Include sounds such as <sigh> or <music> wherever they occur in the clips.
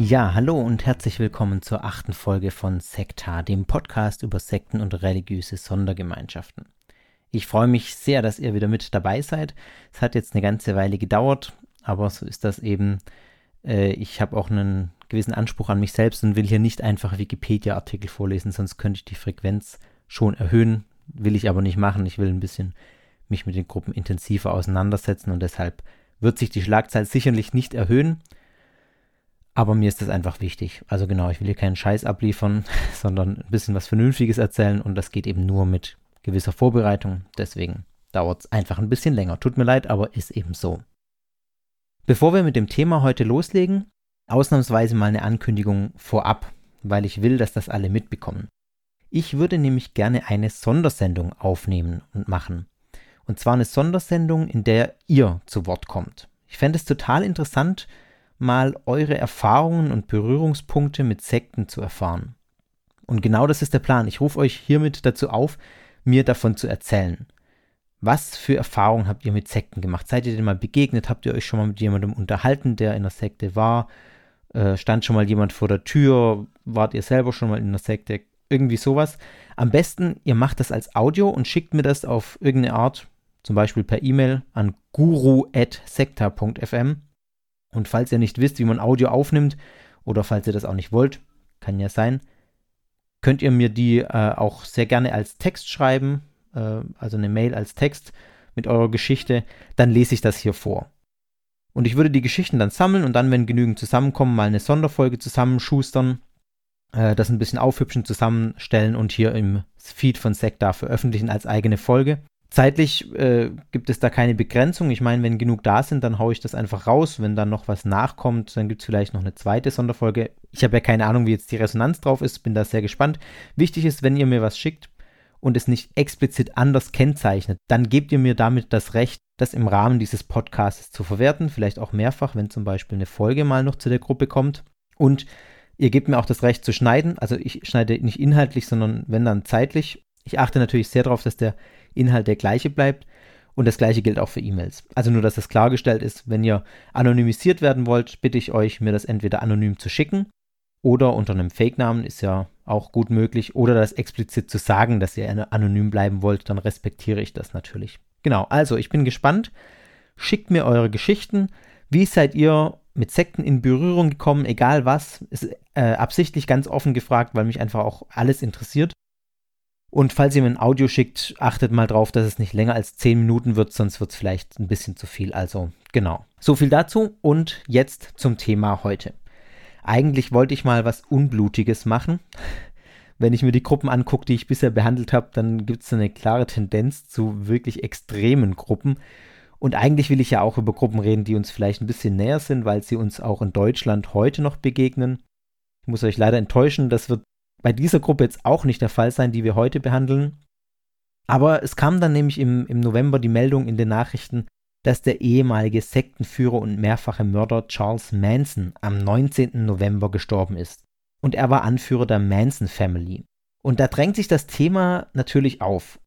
Ja, hallo und herzlich willkommen zur achten Folge von Sektar, dem Podcast über Sekten und religiöse Sondergemeinschaften. Ich freue mich sehr, dass ihr wieder mit dabei seid. Es hat jetzt eine ganze Weile gedauert, aber so ist das eben. Äh, ich habe auch einen gewissen Anspruch an mich selbst und will hier nicht einfach Wikipedia-Artikel vorlesen, sonst könnte ich die Frequenz schon erhöhen. Will ich aber nicht machen. Ich will ein bisschen mich mit den Gruppen intensiver auseinandersetzen und deshalb wird sich die Schlagzahl sicherlich nicht erhöhen. Aber mir ist das einfach wichtig. Also genau, ich will hier keinen Scheiß abliefern, <laughs> sondern ein bisschen was Vernünftiges erzählen und das geht eben nur mit gewisser Vorbereitung. Deswegen dauert es einfach ein bisschen länger. Tut mir leid, aber ist eben so. Bevor wir mit dem Thema heute loslegen, ausnahmsweise mal eine Ankündigung vorab, weil ich will, dass das alle mitbekommen. Ich würde nämlich gerne eine Sondersendung aufnehmen und machen. Und zwar eine Sondersendung, in der ihr zu Wort kommt. Ich fände es total interessant, mal eure Erfahrungen und Berührungspunkte mit Sekten zu erfahren. Und genau das ist der Plan. Ich rufe euch hiermit dazu auf, mir davon zu erzählen. Was für Erfahrungen habt ihr mit Sekten gemacht? Seid ihr denn mal begegnet? Habt ihr euch schon mal mit jemandem unterhalten, der in der Sekte war? Äh, stand schon mal jemand vor der Tür? Wart ihr selber schon mal in der Sekte? Irgendwie sowas. Am besten, ihr macht das als Audio und schickt mir das auf irgendeine Art, zum Beispiel per E-Mail an guru.sekta.fm und falls ihr nicht wisst, wie man Audio aufnimmt, oder falls ihr das auch nicht wollt, kann ja sein, könnt ihr mir die äh, auch sehr gerne als Text schreiben, äh, also eine Mail als Text mit eurer Geschichte, dann lese ich das hier vor. Und ich würde die Geschichten dann sammeln und dann, wenn genügend zusammenkommen, mal eine Sonderfolge zusammenschustern, äh, das ein bisschen aufhübschen, zusammenstellen und hier im Feed von Sekta veröffentlichen als eigene Folge. Zeitlich äh, gibt es da keine Begrenzung. Ich meine, wenn genug da sind, dann haue ich das einfach raus. Wenn dann noch was nachkommt, dann gibt es vielleicht noch eine zweite Sonderfolge. Ich habe ja keine Ahnung, wie jetzt die Resonanz drauf ist, bin da sehr gespannt. Wichtig ist, wenn ihr mir was schickt und es nicht explizit anders kennzeichnet, dann gebt ihr mir damit das Recht, das im Rahmen dieses Podcasts zu verwerten. Vielleicht auch mehrfach, wenn zum Beispiel eine Folge mal noch zu der Gruppe kommt. Und ihr gebt mir auch das Recht zu schneiden. Also ich schneide nicht inhaltlich, sondern wenn dann zeitlich. Ich achte natürlich sehr darauf, dass der Inhalt der gleiche bleibt. Und das gleiche gilt auch für E-Mails. Also nur, dass das klargestellt ist, wenn ihr anonymisiert werden wollt, bitte ich euch, mir das entweder anonym zu schicken oder unter einem Fake-Namen ist ja auch gut möglich oder das explizit zu sagen, dass ihr anonym bleiben wollt, dann respektiere ich das natürlich. Genau, also ich bin gespannt. Schickt mir eure Geschichten. Wie seid ihr mit Sekten in Berührung gekommen, egal was? Ist äh, absichtlich ganz offen gefragt, weil mich einfach auch alles interessiert. Und falls ihr mir ein Audio schickt, achtet mal drauf, dass es nicht länger als 10 Minuten wird, sonst wird es vielleicht ein bisschen zu viel. Also genau. So viel dazu und jetzt zum Thema heute. Eigentlich wollte ich mal was Unblutiges machen. Wenn ich mir die Gruppen angucke, die ich bisher behandelt habe, dann gibt es eine klare Tendenz zu wirklich extremen Gruppen. Und eigentlich will ich ja auch über Gruppen reden, die uns vielleicht ein bisschen näher sind, weil sie uns auch in Deutschland heute noch begegnen. Ich muss euch leider enttäuschen, das wird bei dieser Gruppe jetzt auch nicht der Fall sein, die wir heute behandeln. Aber es kam dann nämlich im, im November die Meldung in den Nachrichten, dass der ehemalige Sektenführer und mehrfache Mörder Charles Manson am 19. November gestorben ist. Und er war Anführer der Manson Family. Und da drängt sich das Thema natürlich auf.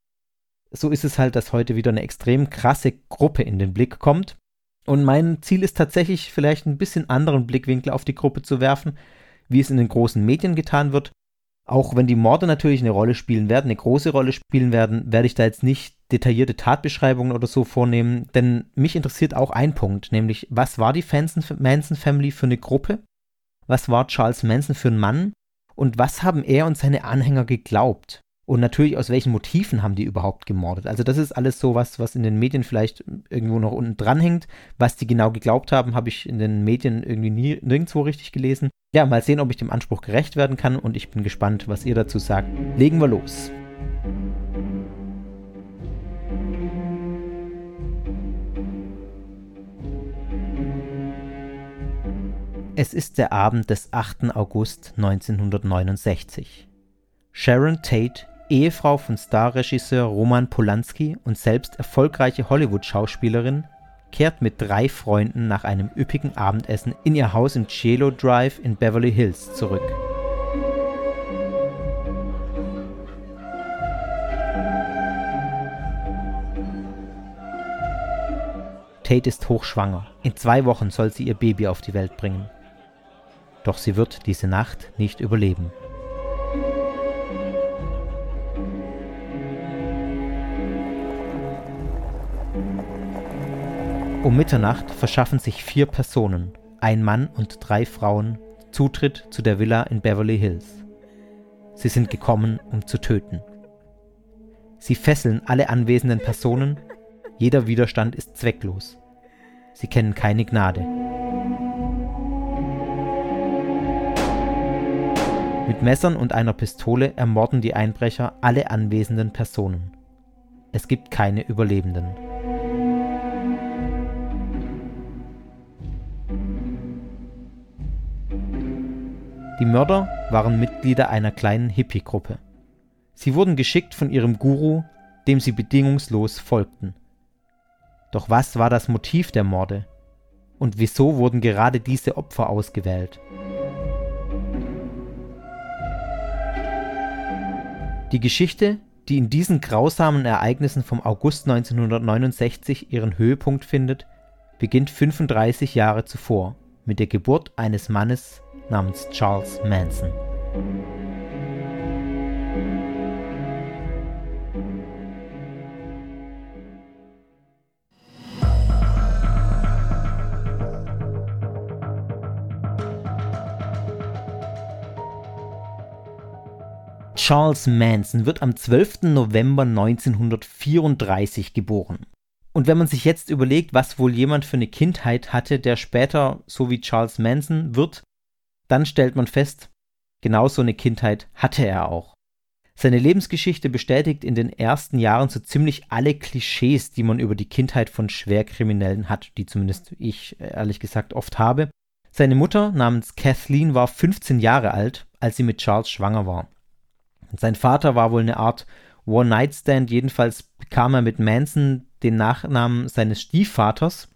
So ist es halt, dass heute wieder eine extrem krasse Gruppe in den Blick kommt. Und mein Ziel ist tatsächlich vielleicht ein bisschen anderen Blickwinkel auf die Gruppe zu werfen, wie es in den großen Medien getan wird, auch wenn die Morde natürlich eine Rolle spielen werden, eine große Rolle spielen werden, werde ich da jetzt nicht detaillierte Tatbeschreibungen oder so vornehmen, denn mich interessiert auch ein Punkt, nämlich was war die Manson Family für eine Gruppe? Was war Charles Manson für ein Mann? Und was haben er und seine Anhänger geglaubt? Und natürlich, aus welchen Motiven haben die überhaupt gemordet? Also, das ist alles so was, was in den Medien vielleicht irgendwo noch unten dran hängt. Was die genau geglaubt haben, habe ich in den Medien irgendwie nie, nirgendwo richtig gelesen. Ja, mal sehen, ob ich dem Anspruch gerecht werden kann und ich bin gespannt, was ihr dazu sagt. Legen wir los. Es ist der Abend des 8. August 1969. Sharon Tate, Ehefrau von Starregisseur Roman Polanski und selbst erfolgreiche Hollywood-Schauspielerin, kehrt mit drei Freunden nach einem üppigen Abendessen in ihr Haus im Cielo Drive in Beverly Hills zurück. Tate ist hochschwanger. In zwei Wochen soll sie ihr Baby auf die Welt bringen doch sie wird diese Nacht nicht überleben. Um Mitternacht verschaffen sich vier Personen, ein Mann und drei Frauen, Zutritt zu der Villa in Beverly Hills. Sie sind gekommen, um zu töten. Sie fesseln alle anwesenden Personen, jeder Widerstand ist zwecklos. Sie kennen keine Gnade. Mit Messern und einer Pistole ermorden die Einbrecher alle anwesenden Personen. Es gibt keine Überlebenden. Die Mörder waren Mitglieder einer kleinen Hippie-Gruppe. Sie wurden geschickt von ihrem Guru, dem sie bedingungslos folgten. Doch was war das Motiv der Morde? Und wieso wurden gerade diese Opfer ausgewählt? Die Geschichte, die in diesen grausamen Ereignissen vom August 1969 ihren Höhepunkt findet, beginnt 35 Jahre zuvor mit der Geburt eines Mannes namens Charles Manson. Charles Manson wird am 12. November 1934 geboren. Und wenn man sich jetzt überlegt, was wohl jemand für eine Kindheit hatte, der später so wie Charles Manson wird, dann stellt man fest, genau so eine Kindheit hatte er auch. Seine Lebensgeschichte bestätigt in den ersten Jahren so ziemlich alle Klischees, die man über die Kindheit von Schwerkriminellen hat, die zumindest ich ehrlich gesagt oft habe. Seine Mutter namens Kathleen war 15 Jahre alt, als sie mit Charles schwanger war. Sein Vater war wohl eine Art One-Night-Stand. Jedenfalls bekam er mit Manson den Nachnamen seines Stiefvaters,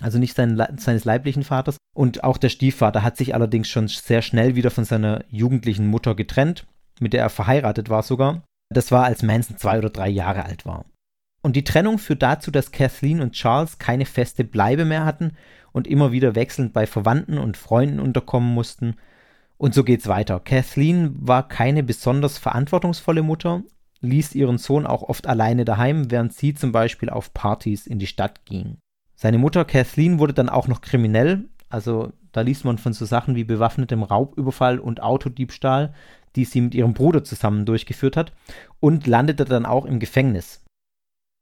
also nicht sein, seines leiblichen Vaters. Und auch der Stiefvater hat sich allerdings schon sehr schnell wieder von seiner jugendlichen Mutter getrennt, mit der er verheiratet war sogar. Das war, als Manson zwei oder drei Jahre alt war. Und die Trennung führt dazu, dass Kathleen und Charles keine feste Bleibe mehr hatten und immer wieder wechselnd bei Verwandten und Freunden unterkommen mussten und so geht's weiter. Kathleen war keine besonders verantwortungsvolle Mutter, ließ ihren Sohn auch oft alleine daheim, während sie zum Beispiel auf Partys in die Stadt ging. Seine Mutter Kathleen wurde dann auch noch kriminell, also da liest man von so Sachen wie bewaffnetem Raubüberfall und Autodiebstahl, die sie mit ihrem Bruder zusammen durchgeführt hat, und landete dann auch im Gefängnis.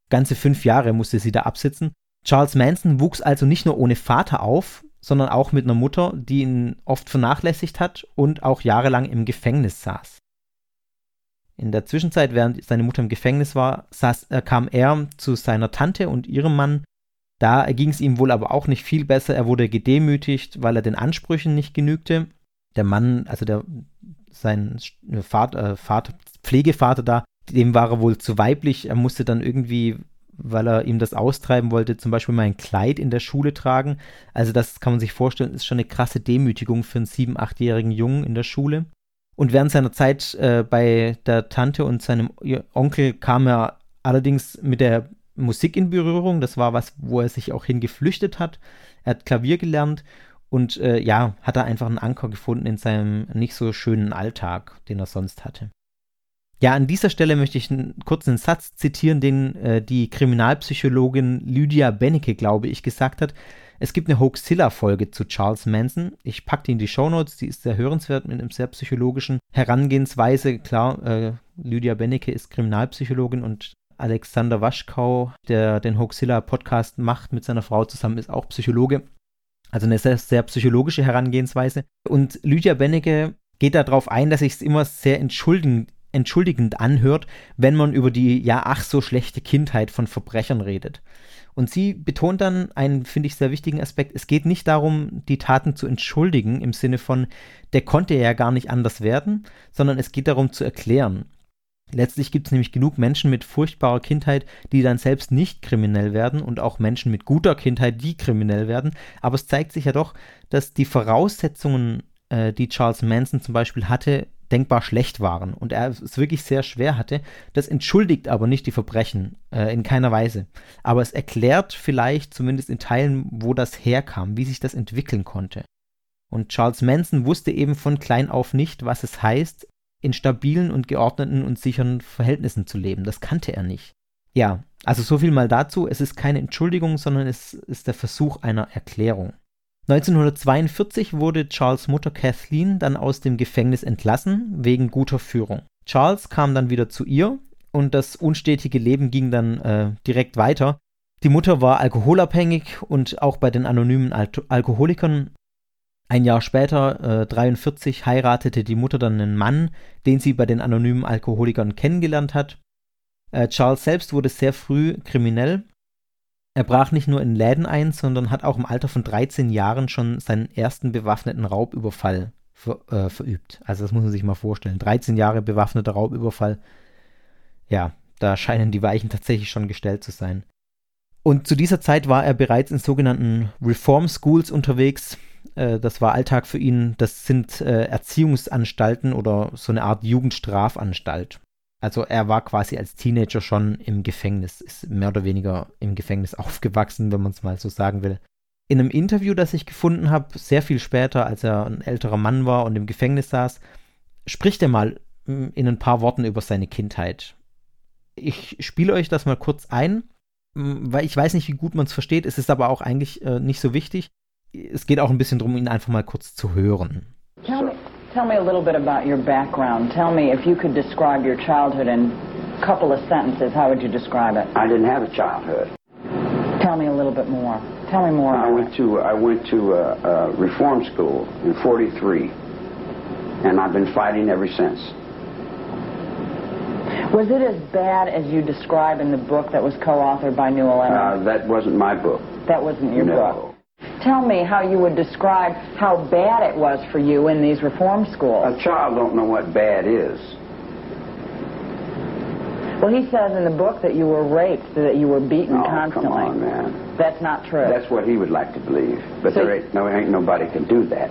Ganze fünf Jahre musste sie da absitzen. Charles Manson wuchs also nicht nur ohne Vater auf, sondern auch mit einer Mutter, die ihn oft vernachlässigt hat und auch jahrelang im Gefängnis saß. In der Zwischenzeit, während seine Mutter im Gefängnis war, saß, äh, kam er zu seiner Tante und ihrem Mann. Da ging es ihm wohl aber auch nicht viel besser. Er wurde gedemütigt, weil er den Ansprüchen nicht genügte. Der Mann, also der, sein Vater, äh, Vater, Pflegevater da, dem war er wohl zu weiblich. Er musste dann irgendwie weil er ihm das austreiben wollte, zum Beispiel mal ein Kleid in der Schule tragen. Also das kann man sich vorstellen, ist schon eine krasse Demütigung für einen sieben-, achtjährigen Jungen in der Schule. Und während seiner Zeit äh, bei der Tante und seinem Onkel kam er allerdings mit der Musik in Berührung. Das war was, wo er sich auch hingeflüchtet hat. Er hat Klavier gelernt und äh, ja, hat er einfach einen Anker gefunden in seinem nicht so schönen Alltag, den er sonst hatte. Ja, an dieser Stelle möchte ich einen kurzen Satz zitieren, den äh, die Kriminalpsychologin Lydia Bennecke, glaube ich, gesagt hat. Es gibt eine Hoaxilla-Folge zu Charles Manson. Ich packe die in die Shownotes, die ist sehr hörenswert mit einem sehr psychologischen Herangehensweise. Klar, äh, Lydia Bennecke ist Kriminalpsychologin und Alexander Waschkau, der den Hoaxilla-Podcast macht mit seiner Frau zusammen, ist auch Psychologe. Also eine sehr, sehr psychologische Herangehensweise. Und Lydia Bennecke geht darauf ein, dass ich es immer sehr entschuldigend, entschuldigend anhört, wenn man über die ja ach so schlechte Kindheit von Verbrechern redet. Und sie betont dann einen, finde ich, sehr wichtigen Aspekt. Es geht nicht darum, die Taten zu entschuldigen im Sinne von, der konnte ja gar nicht anders werden, sondern es geht darum zu erklären. Letztlich gibt es nämlich genug Menschen mit furchtbarer Kindheit, die dann selbst nicht kriminell werden und auch Menschen mit guter Kindheit, die kriminell werden. Aber es zeigt sich ja doch, dass die Voraussetzungen, äh, die Charles Manson zum Beispiel hatte, denkbar schlecht waren und er es wirklich sehr schwer hatte. Das entschuldigt aber nicht die Verbrechen äh, in keiner Weise. Aber es erklärt vielleicht zumindest in Teilen, wo das herkam, wie sich das entwickeln konnte. Und Charles Manson wusste eben von klein auf nicht, was es heißt, in stabilen und geordneten und sicheren Verhältnissen zu leben. Das kannte er nicht. Ja, also so viel mal dazu. Es ist keine Entschuldigung, sondern es ist der Versuch einer Erklärung. 1942 wurde Charles Mutter Kathleen dann aus dem Gefängnis entlassen, wegen guter Führung. Charles kam dann wieder zu ihr und das unstetige Leben ging dann äh, direkt weiter. Die Mutter war alkoholabhängig und auch bei den anonymen Al Alkoholikern. Ein Jahr später, äh, 43, heiratete die Mutter dann einen Mann, den sie bei den anonymen Alkoholikern kennengelernt hat. Äh, Charles selbst wurde sehr früh kriminell er brach nicht nur in Läden ein, sondern hat auch im Alter von 13 Jahren schon seinen ersten bewaffneten Raubüberfall ver, äh, verübt. Also das muss man sich mal vorstellen. 13 Jahre bewaffneter Raubüberfall. Ja, da scheinen die Weichen tatsächlich schon gestellt zu sein. Und zu dieser Zeit war er bereits in sogenannten Reform Schools unterwegs. Äh, das war Alltag für ihn. Das sind äh, Erziehungsanstalten oder so eine Art Jugendstrafanstalt. Also er war quasi als Teenager schon im Gefängnis, ist mehr oder weniger im Gefängnis <laughs> aufgewachsen, wenn man es mal so sagen will. In einem Interview, das ich gefunden habe, sehr viel später, als er ein älterer Mann war und im Gefängnis saß, spricht er mal hm, in ein paar Worten über seine Kindheit. Ich spiele euch das mal kurz ein, hm, weil ich weiß nicht, wie gut man es versteht. Es ist aber auch eigentlich äh, nicht so wichtig. Es geht auch ein bisschen darum, ihn einfach mal kurz zu hören. Tell me, Tell me a little bit about your background. Tell me if you could describe your childhood in a couple of sentences, how would you describe it? I didn't have a childhood. Tell me a little bit more. Tell me more. I went to I went to a, a reform school in '43, and I've been fighting ever since. Was it as bad as you describe in the book that was co-authored by Newell Uh, that wasn't my book. That wasn't your no. book. Tell me how you would describe how bad it was for you in these reform schools. A child don't know what bad is. Well, he says in the book that you were raped, that you were beaten oh, constantly. come on, man. That's not true. That's what he would like to believe, but So- there ain't no ain't nobody can do that.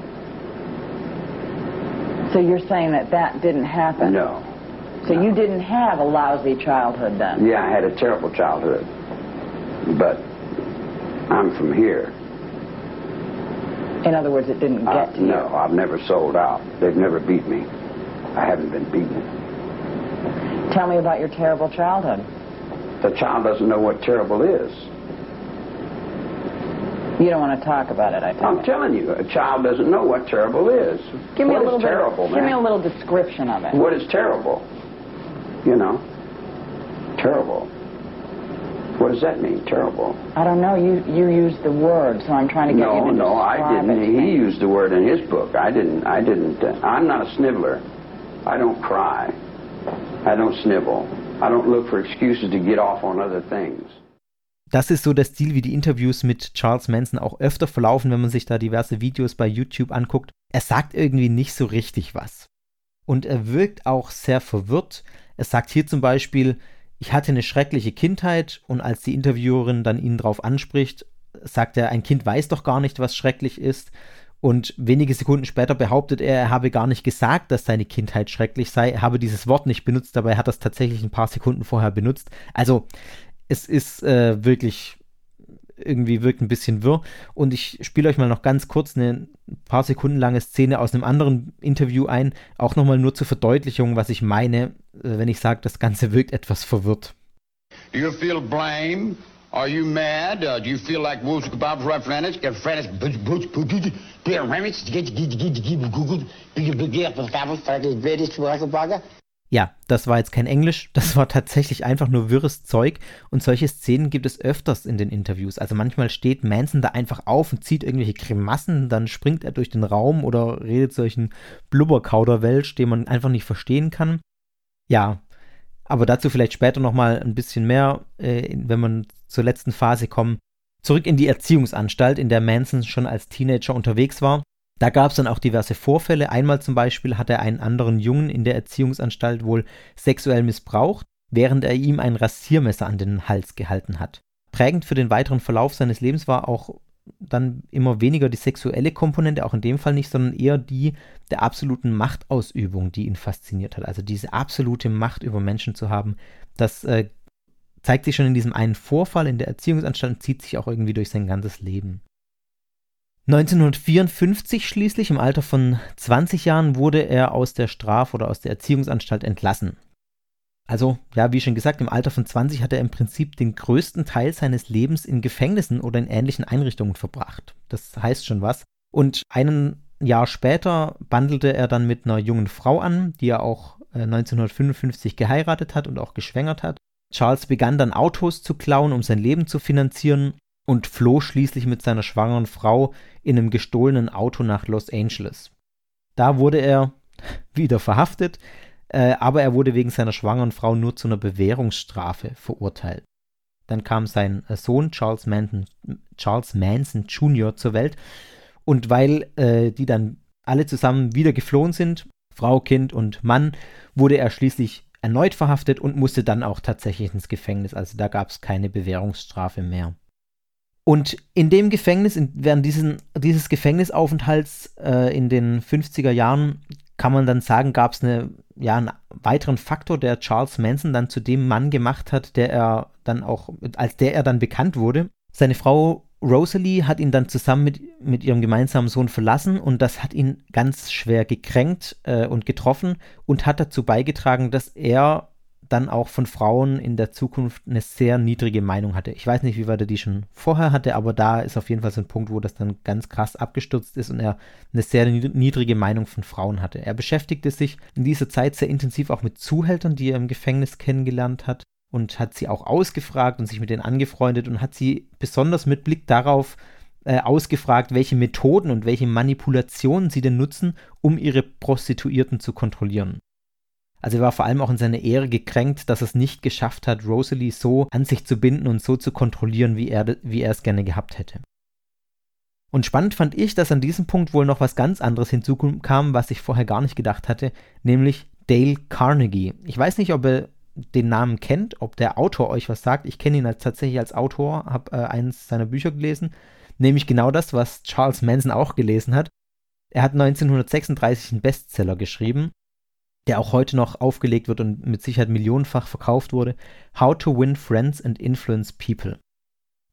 so you're saying that that didn't happen? No. So you didn't have a lousy childhood then? Yeah, I had a terrible childhood, but I'm from here. In other words, it didn't Uh, get to you? no, I've never sold out. They've never beat me. I haven't been beaten. Tell me about your terrible childhood. The child doesn't know what terrible is. You don't want to talk about it, I I'm think. telling you, a child doesn't know what terrible is. Give me What a is little terrible, bit. man? Give me a little description of it. What is terrible? You know, terrible. What does that mean, terrible? I don't know. You you used the word, so I'm trying to get you No, to no, I describe didn't. it He me. used the word in his book. I didn't. I didn't. Uh, I'm not a sniveler. I don't cry. I don't snivel. I don't look for excuses to get off on other things. Das ist so der Stil, wie die Interviews mit Charles Manson auch öfter verlaufen, wenn man sich da diverse Videos bei YouTube anguckt. Er sagt irgendwie nicht so richtig was. Und er wirkt auch sehr verwirrt. Er sagt hier zum Beispiel, ich hatte eine schreckliche Kindheit und als die Interviewerin dann ihn darauf anspricht, sagt er, ein Kind weiß doch gar nicht, was schrecklich ist. Und wenige Sekunden später behauptet er, er habe gar nicht gesagt, dass seine Kindheit schrecklich sei. Er habe dieses Wort nicht benutzt, dabei hat er es tatsächlich ein paar Sekunden vorher benutzt. Also es ist äh, wirklich irgendwie wirkt ein bisschen wirr. Und ich spiele euch mal noch ganz kurz eine paar Sekunden lange Szene aus einem anderen Interview ein, auch nochmal nur zur Verdeutlichung, was ich meine, äh, wenn ich sage, das Ganze wirkt etwas verwirrt. Do you feel blame? Are you mad? Uh, do you feel like Wolves Kebab right Francis? Get Francis ja, das war jetzt kein Englisch, <laughs> das war tatsächlich einfach nur wirres Zeug und solche Szenen gibt es öfters in den Interviews. Also manchmal steht Manson da einfach auf und zieht irgendwelche Grimassen, dann springt er durch den Raum oder redet solchen Blubberkauderwelsch, den man einfach nicht verstehen kann. Ja, aber dazu vielleicht später nochmal ein bisschen mehr, äh, wenn man zur letzten Phase kommen. Zurück in die Erziehungsanstalt, in der Manson schon als Teenager unterwegs war. Da gab es dann auch diverse Vorfälle. Einmal zum Beispiel hat er einen anderen Jungen in der Erziehungsanstalt wohl sexuell missbraucht, während er ihm ein Rasiermesser an den Hals gehalten hat. Prägend für den weiteren Verlauf seines Lebens war auch dann immer weniger die sexuelle Komponente, auch in dem Fall nicht, sondern eher die der absoluten Machtausübung, die ihn fasziniert hat. Also diese absolute Macht über Menschen zu haben, das äh, zeigt sich schon in diesem einen Vorfall in der Erziehungsanstalt und zieht sich auch irgendwie durch sein ganzes Leben. 1954 schließlich, im Alter von 20 Jahren, wurde er aus der Straf- oder aus der Erziehungsanstalt entlassen. Also, ja, wie schon gesagt, im Alter von 20 hat er im Prinzip den größten Teil seines Lebens in Gefängnissen oder in ähnlichen Einrichtungen verbracht. Das heißt schon was. Und ein Jahr später bandelte er dann mit einer jungen Frau an, die er auch 1955 äh, geheiratet hat und auch geschwängert hat. Charles begann dann Autos zu klauen, um sein Leben zu finanzieren und floh schließlich mit seiner schwangeren Frau in einem gestohlenen Auto nach Los Angeles. Da wurde er <laughs> wieder verhaftet, äh, aber er wurde wegen seiner schwangeren Frau nur zu einer Bewährungsstrafe verurteilt. Dann kam sein äh, Sohn Charles Manson, Charles Manson Jr. zur Welt und weil äh, die dann alle zusammen wieder geflohen sind, Frau, Kind und Mann, wurde er schließlich erneut verhaftet und musste dann auch tatsächlich ins Gefängnis. Also da gab es keine Bewährungsstrafe mehr. Und in dem Gefängnis, in, während diesen, dieses Gefängnisaufenthalts äh, in den 50er Jahren, kann man dann sagen, gab es eine, ja, einen weiteren Faktor, der Charles Manson dann zu dem Mann gemacht hat, der er dann auch, als der er dann bekannt wurde. Seine Frau Rosalie hat ihn dann zusammen mit, mit ihrem gemeinsamen Sohn verlassen und das hat ihn ganz schwer gekränkt äh, und getroffen und hat dazu beigetragen, dass er dann auch von Frauen in der Zukunft eine sehr niedrige Meinung hatte. Ich weiß nicht, wie weit er die schon vorher hatte, aber da ist auf jeden Fall so ein Punkt, wo das dann ganz krass abgestürzt ist und er eine sehr niedrige Meinung von Frauen hatte. Er beschäftigte sich in dieser Zeit sehr intensiv auch mit Zuhältern, die er im Gefängnis kennengelernt hat und hat sie auch ausgefragt und sich mit denen angefreundet und hat sie besonders mit Blick darauf äh, ausgefragt, welche Methoden und welche Manipulationen sie denn nutzen, um ihre Prostituierten zu kontrollieren. Also er war vor allem auch in seiner Ehre gekränkt, dass er es nicht geschafft hat, Rosalie so an sich zu binden und so zu kontrollieren, wie er, wie er es gerne gehabt hätte. Und spannend fand ich, dass an diesem Punkt wohl noch was ganz anderes hinzukam, was ich vorher gar nicht gedacht hatte, nämlich Dale Carnegie. Ich weiß nicht, ob ihr den Namen kennt, ob der Autor euch was sagt. Ich kenne ihn als, tatsächlich als Autor, habe äh, eines seiner Bücher gelesen, nämlich genau das, was Charles Manson auch gelesen hat. Er hat 1936 einen Bestseller geschrieben der auch heute noch aufgelegt wird und mit Sicherheit millionenfach verkauft wurde, How to Win Friends and Influence People.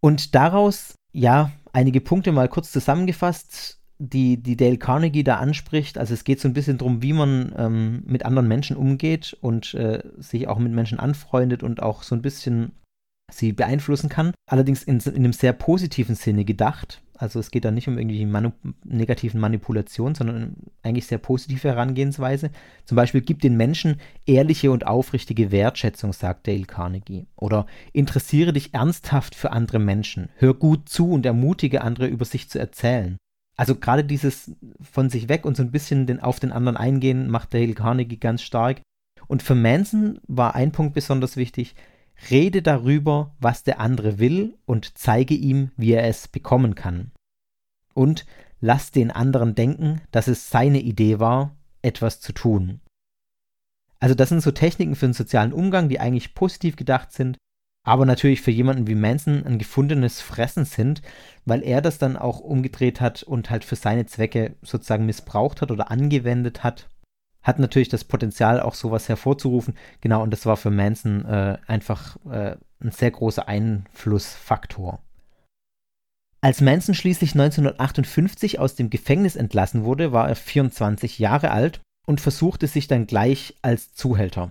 Und daraus, ja, einige Punkte mal kurz zusammengefasst, die, die Dale Carnegie da anspricht. Also es geht so ein bisschen darum, wie man ähm, mit anderen Menschen umgeht und äh, sich auch mit Menschen anfreundet und auch so ein bisschen sie beeinflussen kann. Allerdings in, in einem sehr positiven Sinne gedacht. Also es geht da nicht um irgendwie Manu negativen Manipulationen, sondern eigentlich sehr positive Herangehensweise. Zum Beispiel gibt den Menschen ehrliche und aufrichtige Wertschätzung, sagt Dale Carnegie. Oder interessiere dich ernsthaft für andere Menschen. Hör gut zu und ermutige andere über sich zu erzählen. Also gerade dieses von sich weg und so ein bisschen den, auf den anderen eingehen, macht Dale Carnegie ganz stark. Und für Manson war ein Punkt besonders wichtig, Rede darüber, was der andere will und zeige ihm, wie er es bekommen kann. Und lass den anderen denken, dass es seine Idee war, etwas zu tun. Also das sind so Techniken für den sozialen Umgang, die eigentlich positiv gedacht sind, aber natürlich für jemanden wie Manson ein gefundenes Fressen sind, weil er das dann auch umgedreht hat und halt für seine Zwecke sozusagen missbraucht hat oder angewendet hat hat natürlich das Potenzial, auch sowas hervorzurufen. Genau, und das war für Manson äh, einfach äh, ein sehr großer Einflussfaktor. Als Manson schließlich 1958 aus dem Gefängnis entlassen wurde, war er 24 Jahre alt und versuchte sich dann gleich als Zuhälter.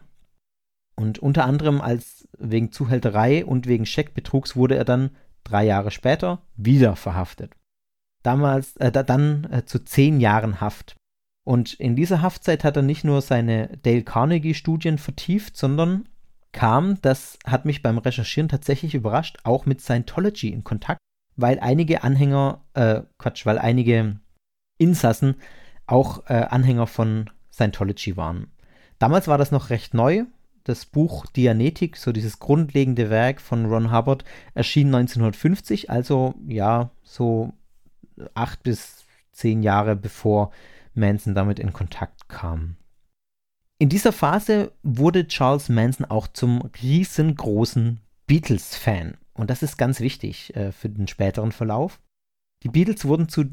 Und unter anderem als wegen Zuhälterei und wegen Scheckbetrugs wurde er dann drei Jahre später wieder verhaftet. Damals, äh, dann äh, zu zehn Jahren Haft. Und in dieser Haftzeit hat er nicht nur seine Dale Carnegie-Studien vertieft, sondern kam, das hat mich beim Recherchieren tatsächlich überrascht, auch mit Scientology in Kontakt, weil einige Anhänger, äh, Quatsch, weil einige Insassen auch äh, Anhänger von Scientology waren. Damals war das noch recht neu. Das Buch Dianetik, so dieses grundlegende Werk von Ron Hubbard, erschien 1950, also ja, so acht bis zehn Jahre bevor Manson damit in Kontakt kam. In dieser Phase wurde Charles Manson auch zum riesengroßen Beatles-Fan. Und das ist ganz wichtig äh, für den späteren Verlauf. Die Beatles wurden zu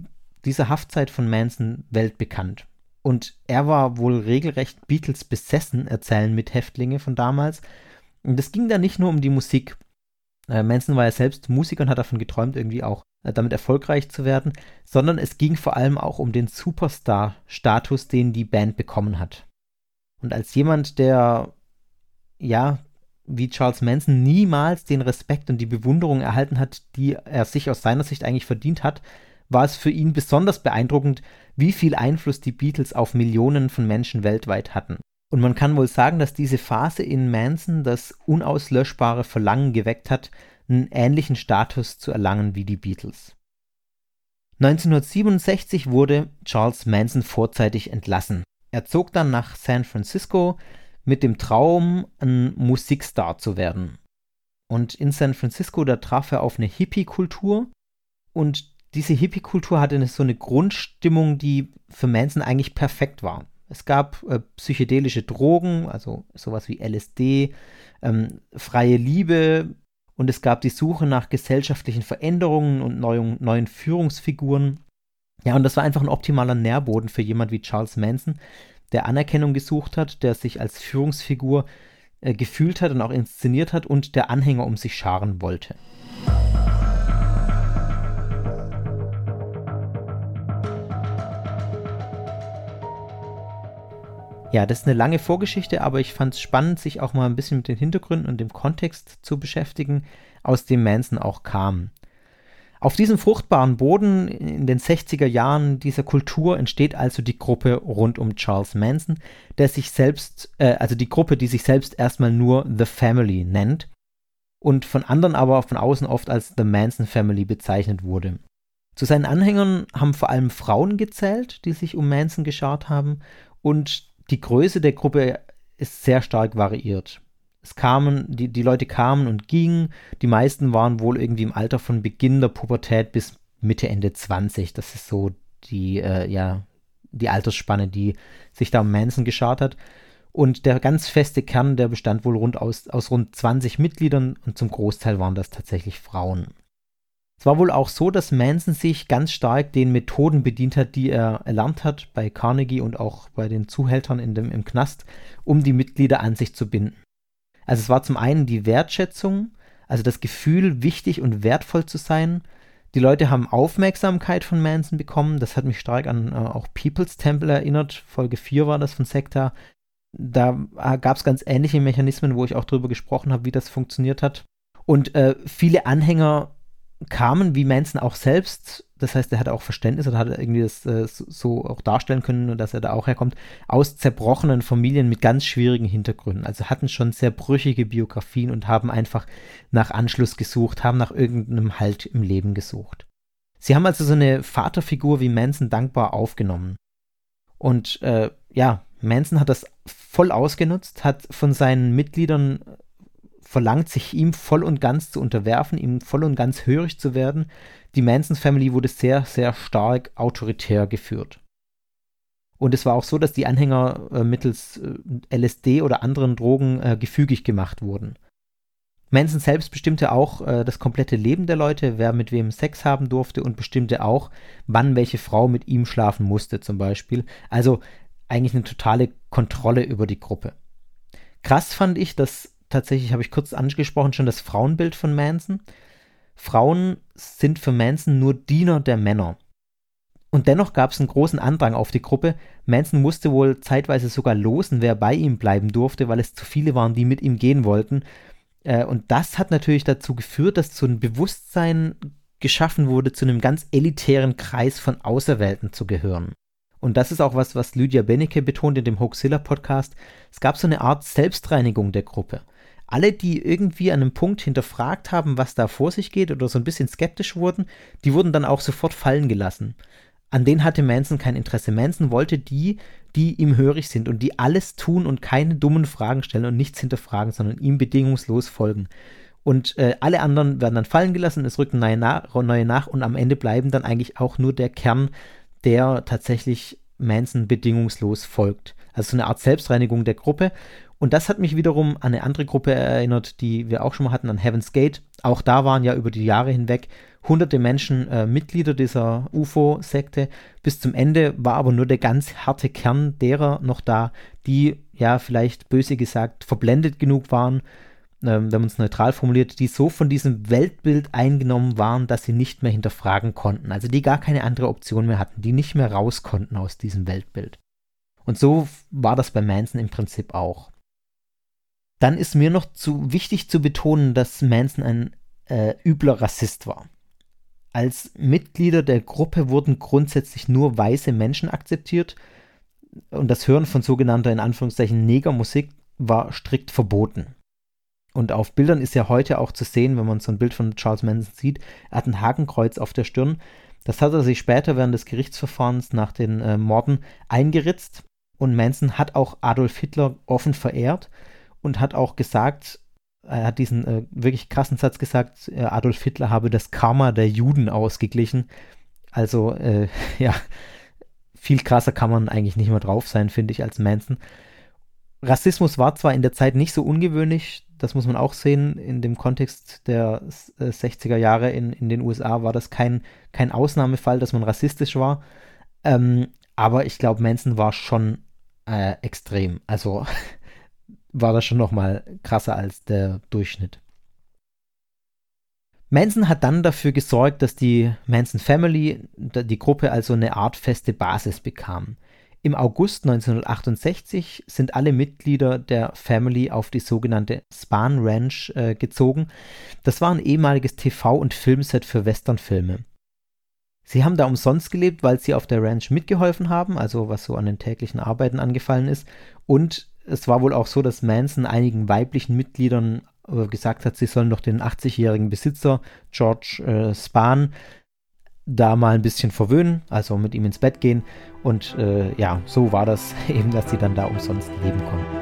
dieser Haftzeit von Manson weltbekannt. Und er war wohl regelrecht Beatles besessen, erzählen Mithäftlinge von damals. Und es ging da nicht nur um die Musik. Äh, Manson war ja selbst Musiker und hat davon geträumt, irgendwie auch damit erfolgreich zu werden, sondern es ging vor allem auch um den Superstar-Status, den die Band bekommen hat. Und als jemand, der ja wie Charles Manson niemals den Respekt und die Bewunderung erhalten hat, die er sich aus seiner Sicht eigentlich verdient hat, war es für ihn besonders beeindruckend, wie viel Einfluss die Beatles auf Millionen von Menschen weltweit hatten. Und man kann wohl sagen, dass diese Phase in Manson das unauslöschbare Verlangen geweckt hat, einen ähnlichen Status zu erlangen wie die Beatles. 1967 wurde Charles Manson vorzeitig entlassen. Er zog dann nach San Francisco mit dem Traum, ein Musikstar zu werden. Und in San Francisco, da traf er auf eine Hippie-Kultur und diese Hippie-Kultur hatte so eine Grundstimmung, die für Manson eigentlich perfekt war. Es gab äh, psychedelische Drogen, also sowas wie LSD, ähm, freie Liebe, und es gab die Suche nach gesellschaftlichen Veränderungen und neuen, neuen Führungsfiguren. Ja, und das war einfach ein optimaler Nährboden für jemand wie Charles Manson, der Anerkennung gesucht hat, der sich als Führungsfigur äh, gefühlt hat und auch inszeniert hat und der Anhänger um sich scharen wollte. Ja, das ist eine lange Vorgeschichte, aber ich fand es spannend, sich auch mal ein bisschen mit den Hintergründen und dem Kontext zu beschäftigen, aus dem Manson auch kam. Auf diesem fruchtbaren Boden in den 60er Jahren dieser Kultur entsteht also die Gruppe rund um Charles Manson, der sich selbst, äh, also die Gruppe, die sich selbst erstmal nur The Family nennt und von anderen aber von außen oft als The Manson Family bezeichnet wurde. Zu seinen Anhängern haben vor allem Frauen gezählt, die sich um Manson geschart haben und die Größe der Gruppe ist sehr stark variiert. Es kamen, die, die Leute kamen und gingen. Die meisten waren wohl irgendwie im Alter von Beginn der Pubertät bis Mitte, Ende 20. Das ist so die, äh, ja, die Altersspanne, die sich da um Manson geschart hat. Und der ganz feste Kern, der bestand wohl rund aus, aus rund 20 Mitgliedern und zum Großteil waren das tatsächlich Frauen. Es war wohl auch so, dass Manson sich ganz stark den Methoden bedient hat, die er erlernt hat bei Carnegie und auch bei den Zuhältern in dem, im Knast, um die Mitglieder an sich zu binden. Also es war zum einen die Wertschätzung, also das Gefühl, wichtig und wertvoll zu sein. Die Leute haben Aufmerksamkeit von Manson bekommen. Das hat mich stark an äh, auch People's Temple erinnert. Folge 4 war das von Sekta. Da äh, gab es ganz ähnliche Mechanismen, wo ich auch drüber gesprochen habe, wie das funktioniert hat. Und äh, viele Anhänger kamen, wie Manson auch selbst, das heißt, er hatte auch Verständnis oder hat irgendwie das äh, so auch darstellen können, dass er da auch herkommt, aus zerbrochenen Familien mit ganz schwierigen Hintergründen. Also hatten schon sehr brüchige Biografien und haben einfach nach Anschluss gesucht, haben nach irgendeinem Halt im Leben gesucht. Sie haben also so eine Vaterfigur wie Manson dankbar aufgenommen. Und äh, ja, Manson hat das voll ausgenutzt, hat von seinen Mitgliedern verlangt, sich ihm voll und ganz zu unterwerfen, ihm voll und ganz hörig zu werden. Die Manson Family wurde sehr, sehr stark autoritär geführt. Und es war auch so, dass die Anhänger äh, mittels äh, LSD oder anderen Drogen äh, gefügig gemacht wurden. Manson selbst bestimmte auch äh, das komplette Leben der Leute, wer mit wem Sex haben durfte und bestimmte auch, wann welche Frau mit ihm schlafen musste, zum Beispiel. Also eigentlich eine totale Kontrolle über die Gruppe. Krass fand ich, dass tatsächlich, habe ich kurz angesprochen, schon das Frauenbild von Manson. Frauen sind für Manson nur Diener der Männer. Und dennoch gab es einen großen Andrang auf die Gruppe. Manson musste wohl zeitweise sogar losen, wer bei ihm bleiben durfte, weil es zu viele waren, die mit ihm gehen wollten. Äh, und das hat natürlich dazu geführt, dass so ein Bewusstsein geschaffen wurde, zu einem ganz elitären Kreis von Auserwählten zu gehören. Und das ist auch was, was Lydia Benecke betont in dem Hoaxilla Podcast. Es gab so eine Art Selbstreinigung der Gruppe. Alle, die irgendwie an einem Punkt hinterfragt haben, was da vor sich geht oder so ein bisschen skeptisch wurden, die wurden dann auch sofort fallen gelassen. An denen hatte Manson kein Interesse. Manson wollte die, die ihm hörig sind und die alles tun und keine dummen Fragen stellen und nichts hinterfragen, sondern ihm bedingungslos folgen. Und äh, alle anderen werden dann fallen gelassen, es rücken neue nach, neue nach und am Ende bleiben dann eigentlich auch nur der Kern, der tatsächlich Manson bedingungslos folgt. Also so eine Art Selbstreinigung der Gruppe. Und das hat mich wiederum an eine andere Gruppe erinnert, die wir auch schon mal hatten, an Heaven's Gate. Auch da waren ja über die Jahre hinweg hunderte Menschen äh, Mitglieder dieser UFO-Sekte. Bis zum Ende war aber nur der ganz harte Kern derer noch da, die ja vielleicht böse gesagt verblendet genug waren, ähm, wenn man es neutral formuliert, die so von diesem Weltbild eingenommen waren, dass sie nicht mehr hinterfragen konnten. Also die gar keine andere Option mehr hatten, die nicht mehr raus konnten aus diesem Weltbild. Und so war das bei Manson im Prinzip auch. Dann ist mir noch zu wichtig zu betonen, dass Manson ein äh, übler Rassist war. Als Mitglieder der Gruppe wurden grundsätzlich nur weiße Menschen akzeptiert und das Hören von sogenannter in Anführungszeichen Negermusik war strikt verboten. Und auf Bildern ist ja heute auch zu sehen, wenn man so ein Bild von Charles Manson sieht, er hat ein Hakenkreuz auf der Stirn. Das hat er sich später während des Gerichtsverfahrens nach den äh, Morden eingeritzt. Und Manson hat auch Adolf Hitler offen verehrt und hat auch gesagt, er hat diesen äh, wirklich krassen Satz gesagt, äh, Adolf Hitler habe das Karma der Juden ausgeglichen. Also, äh, <laughs> ja, viel krasser kann man eigentlich nicht mehr drauf sein, finde ich, als Manson. Rassismus war zwar in der Zeit nicht so ungewöhnlich, das muss man auch sehen, in dem Kontext der 60er äh, Jahre in, in den USA war das kein, kein Ausnahmefall, dass man rassistisch war. Ähm, aber ich glaube, Manson war schon äh, extrem. Also <laughs> war das schon noch mal krasser als der Durchschnitt. Manson hat dann dafür gesorgt, dass die Manson Family, die Gruppe also eine Art feste Basis bekam. Im August 1968 sind alle Mitglieder der Family auf die sogenannte Spahn Ranch äh, gezogen. Das war ein ehemaliges TV- und Filmset für Westernfilme. Sie haben da umsonst gelebt, weil sie auf der Ranch mitgeholfen haben, also was so an den täglichen Arbeiten angefallen ist. Und es war wohl auch so, dass Manson einigen weiblichen Mitgliedern äh, gesagt hat, sie sollen doch den 80-jährigen Besitzer George äh, Spahn da mal ein bisschen verwöhnen, also mit ihm ins Bett gehen. Und äh, ja, so war das <laughs> eben, dass sie dann da umsonst leben konnten.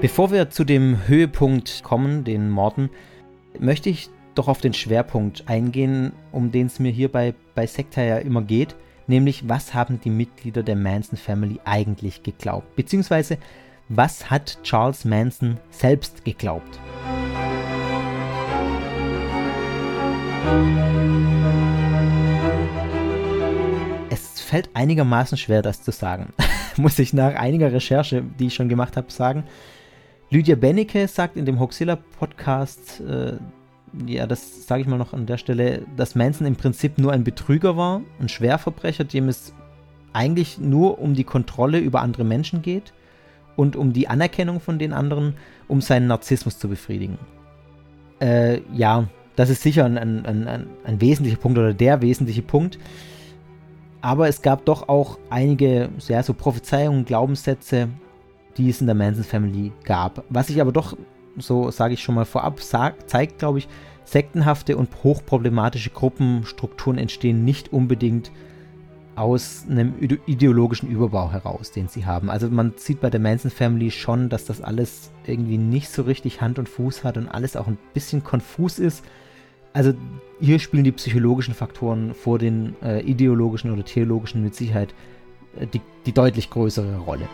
Bevor wir zu dem Höhepunkt kommen, den Morden, möchte ich doch auf den Schwerpunkt eingehen, um den es mir hier bei, bei Sekta ja immer geht, nämlich was haben die Mitglieder der Manson Family eigentlich geglaubt, beziehungsweise was hat Charles Manson selbst geglaubt. Es fällt einigermaßen schwer, das zu sagen, <laughs> muss ich nach einiger Recherche, die ich schon gemacht habe, sagen. Lydia Bennecke sagt in dem Hoxilla Podcast, äh, ja, das sage ich mal noch an der Stelle, dass Manson im Prinzip nur ein Betrüger war, ein Schwerverbrecher, dem es eigentlich nur um die Kontrolle über andere Menschen geht und um die Anerkennung von den anderen, um seinen Narzissmus zu befriedigen. Äh, ja, das ist sicher ein, ein, ein, ein wesentlicher Punkt oder der wesentliche Punkt. Aber es gab doch auch einige, sehr so Prophezeiungen, Glaubenssätze, die es in der Manson Family gab. Was sich aber doch, so sage ich schon mal vorab, zeigt, glaube ich, sektenhafte und hochproblematische Gruppenstrukturen entstehen nicht unbedingt aus einem ideologischen Überbau heraus, den sie haben. Also man sieht bei der Manson Family schon, dass das alles irgendwie nicht so richtig Hand und Fuß hat und alles auch ein bisschen konfus ist. Also hier spielen die psychologischen Faktoren vor den äh, ideologischen oder theologischen mit Sicherheit äh, die, die deutlich größere Rolle.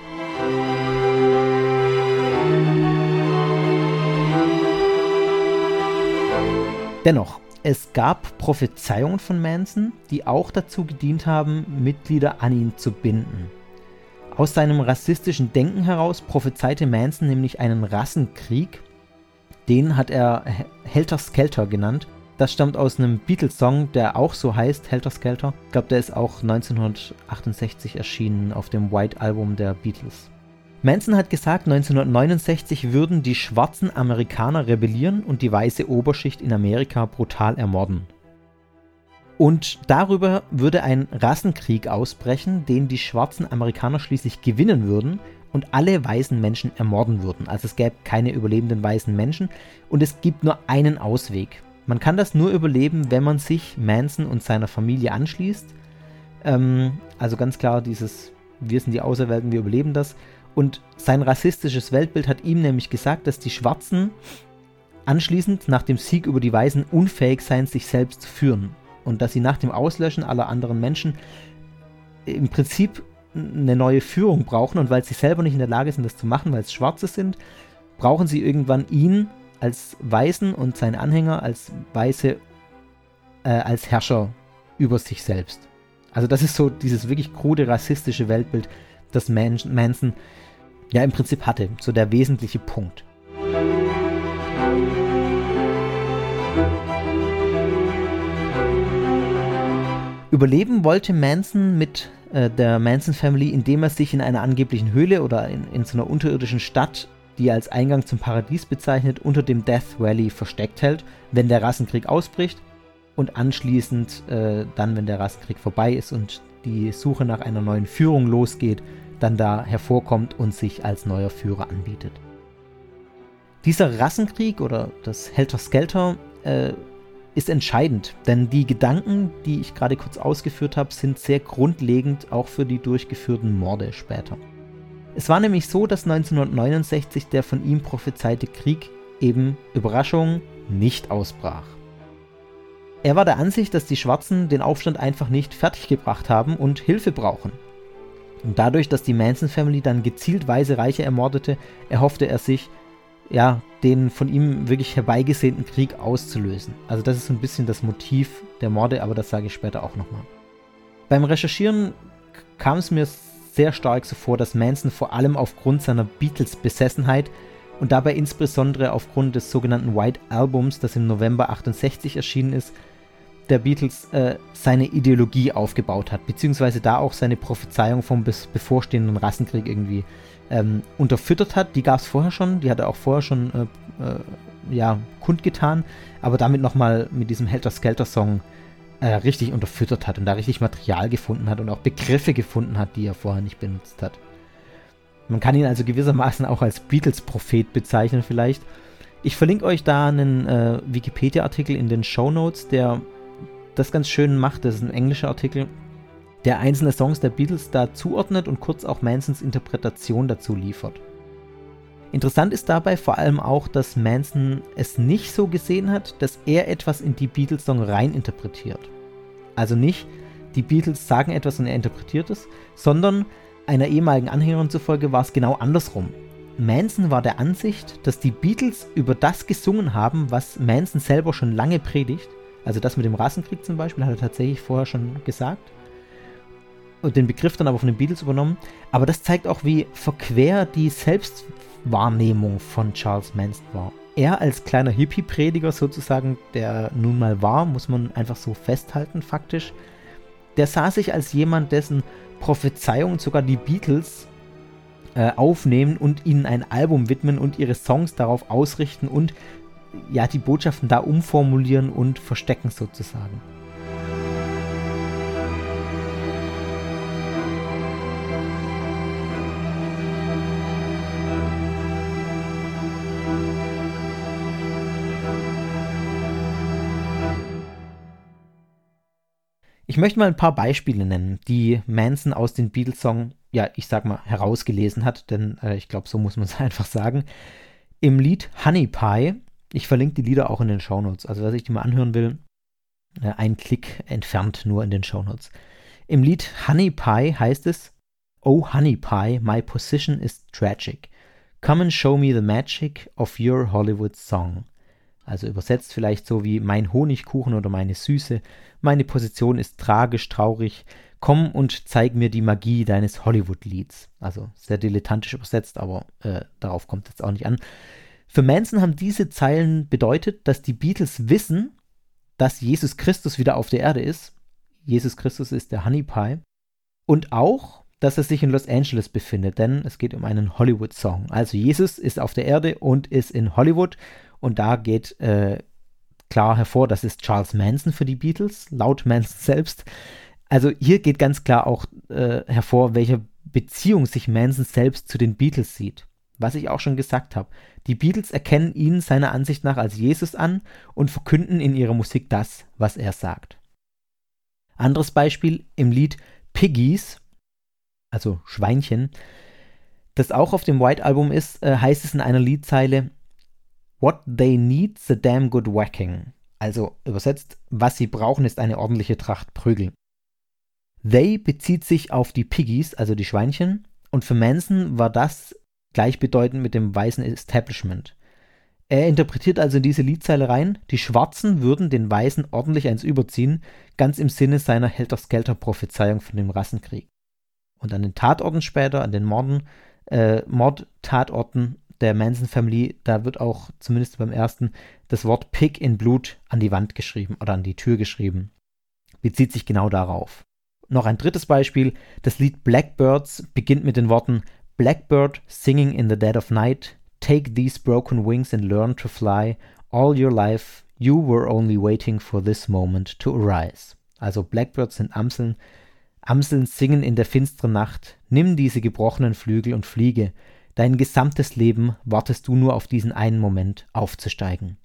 Dennoch, es gab Prophezeiungen von Manson, die auch dazu gedient haben, Mitglieder an ihn zu binden. Aus seinem rassistischen Denken heraus prophezeite Manson nämlich einen Rassenkrieg. Den hat er Helter Skelter genannt. Das stammt aus einem Beatles-Song, der auch so heißt, Helter Skelter. Ich glaube, der ist auch 1968 erschienen auf dem White Album der Beatles. Manson hat gesagt, 1969 würden die schwarzen Amerikaner rebellieren und die weiße Oberschicht in Amerika brutal ermorden. Und darüber würde ein Rassenkrieg ausbrechen, den die schwarzen Amerikaner schließlich gewinnen würden und alle weißen Menschen ermorden würden. Also es gäbe keine überlebenden weißen Menschen und es gibt nur einen Ausweg. Man kann das nur überleben, wenn man sich Manson und seiner Familie anschließt. Ähm, also ganz klar dieses, wir sind die Auserwählten, wir überleben das. Und sein rassistisches Weltbild hat ihm nämlich gesagt, dass die Schwarzen anschließend nach dem Sieg über die Weißen unfähig seien, sich selbst zu führen und dass sie nach dem Auslöschen aller anderen Menschen im Prinzip eine neue Führung brauchen und weil sie selber nicht in der Lage sind, das zu machen, weil es Schwarze sind, brauchen sie irgendwann ihn als Weißen und seine Anhänger als Weiße äh, als Herrscher über sich selbst. Also das ist so dieses wirklich krude rassistische Weltbild, das Manson ja im Prinzip hatte, so der wesentliche Punkt. Überleben wollte Manson mit äh, der Manson Family, indem er sich in einer angeblichen Höhle oder in, in so einer unterirdischen Stadt, die er als Eingang zum Paradies bezeichnet, unter dem Death Valley versteckt hält, wenn der Rassenkrieg ausbricht und anschließend äh, dann, wenn der Rassenkrieg vorbei ist und die Suche nach einer neuen Führung losgeht, dann da hervorkommt und sich als neuer Führer anbietet. Dieser Rassenkrieg oder das Helter Skelter äh, ist entscheidend, denn die Gedanken, die ich gerade kurz ausgeführt habe, sind sehr grundlegend auch für die durchgeführten Morde später. Es war nämlich so, dass 1969 der von ihm prophezeite Krieg eben Überraschung nicht ausbrach. Er war der Ansicht, dass die Schwarzen den Aufstand einfach nicht fertiggebracht haben und Hilfe brauchen. Und dadurch, dass die Manson Family dann gezielt weise Reiche ermordete, erhoffte er sich, ja, den von ihm wirklich herbeigesehnten Krieg auszulösen. Also das ist so ein bisschen das Motiv der Morde, aber das sage ich später auch nochmal. Beim Recherchieren kam es mir sehr stark so vor, dass Manson vor allem aufgrund seiner Beatles-Besessenheit und dabei insbesondere aufgrund des sogenannten White Albums, das im November 68 erschienen ist, der Beatles äh, seine Ideologie aufgebaut hat, beziehungsweise da auch seine Prophezeiung vom bevorstehenden Rassenkrieg irgendwie ähm, unterfüttert hat. Die gab es vorher schon, die hat er auch vorher schon äh, äh, ja, kundgetan, aber damit nochmal mit diesem Helter-Skelter-Song äh, richtig unterfüttert hat und da richtig Material gefunden hat und auch Begriffe gefunden hat, die er vorher nicht benutzt hat. Man kann ihn also gewissermaßen auch als Beatles-Prophet bezeichnen vielleicht. Ich verlinke euch da einen äh, Wikipedia-Artikel in den Show Notes, der das ganz schön macht. Das ist ein englischer Artikel der einzelne Songs der Beatles da zuordnet und kurz auch Mansons Interpretation dazu liefert. Interessant ist dabei vor allem auch, dass Manson es nicht so gesehen hat, dass er etwas in die Beatles-Song reininterpretiert. Also nicht, die Beatles sagen etwas und er interpretiert es, sondern einer ehemaligen Anhängerin zufolge war es genau andersrum. Manson war der Ansicht, dass die Beatles über das gesungen haben, was Manson selber schon lange predigt. Also das mit dem Rassenkrieg zum Beispiel hat er tatsächlich vorher schon gesagt und den Begriff dann aber von den Beatles übernommen. Aber das zeigt auch, wie verquer die Selbstwahrnehmung von Charles Manson war. Er als kleiner Hippie-Prediger sozusagen, der nun mal war, muss man einfach so festhalten, faktisch, der sah sich als jemand, dessen Prophezeiungen sogar die Beatles äh, aufnehmen und ihnen ein Album widmen und ihre Songs darauf ausrichten und ja, die Botschaften da umformulieren und verstecken sozusagen. Ich möchte mal ein paar Beispiele nennen, die Manson aus den Beatles-Song, ja, ich sag mal, herausgelesen hat, denn äh, ich glaube, so muss man es <laughs> einfach sagen. Im Lied Honey Pie Ich verlinke die Lieder auch in den Shownotes. Also wer sich die mal anhören will, äh, ein Klick entfernt nur in den Shownotes. Im Lied Honey Pie heißt es, Oh Honey Pie, my position is tragic. Come and show me the magic of your Hollywood song. Also übersetzt vielleicht so wie mein Honigkuchen oder meine Süße. Meine Position ist tragisch, traurig. Komm und zeig mir die Magie deines Hollywood-Lieds. Also sehr dilettantisch übersetzt, aber äh, darauf kommt es jetzt auch nicht an. Für Manson haben diese Zeilen bedeutet, dass die Beatles wissen, dass Jesus Christus wieder auf der Erde ist. Jesus Christus ist der Honey Pie. Und auch, dass er sich in Los Angeles befindet, denn es geht um einen Hollywood-Song. Also Jesus ist auf der Erde und ist in Hollywood und da geht äh, klar hervor, das ist Charles Manson für die Beatles, laut Manson selbst. Also hier geht ganz klar auch äh, hervor, welche Beziehung sich Manson selbst zu den Beatles sieht. Was ich auch schon gesagt habe. Die Beatles erkennen ihn seiner Ansicht nach als Jesus an und verkünden in ihrer Musik das, was er sagt. Anderes Beispiel im Lied Piggies, also Schweinchen, das auch auf dem White Album ist, äh, heißt es in einer Liedzeile, What they need's a damn good whacking. Also übersetzt, was sie brauchen, ist eine ordentliche Tracht Prügel. They bezieht sich auf die Piggies, also die Schweinchen, und für Manson war das gleichbedeutend mit dem weißen Establishment. Er interpretiert also in diese Liedzeile rein, die Schwarzen würden den Weißen ordentlich eins überziehen, ganz im Sinne seiner Helter-Skelter-Prophezeiung von dem Rassenkrieg. Und an den Tatorten später, an den Morden, äh, Mordtatorten der Manson Family, da wird auch zumindest beim ersten das Wort Pig in Blut an die Wand geschrieben oder an die Tür geschrieben. Bezieht sich genau darauf. Noch ein drittes Beispiel, das Lied Blackbirds beginnt mit den Worten Blackbird singing in the dead of night, take these broken wings and learn to fly. All your life you were only waiting for this moment to arise. Also Blackbirds sind Amseln, Amseln singen in der finsteren Nacht. Nimm diese gebrochenen Flügel und fliege. Dein gesamtes Leben wartest du nur auf diesen einen Moment aufzusteigen.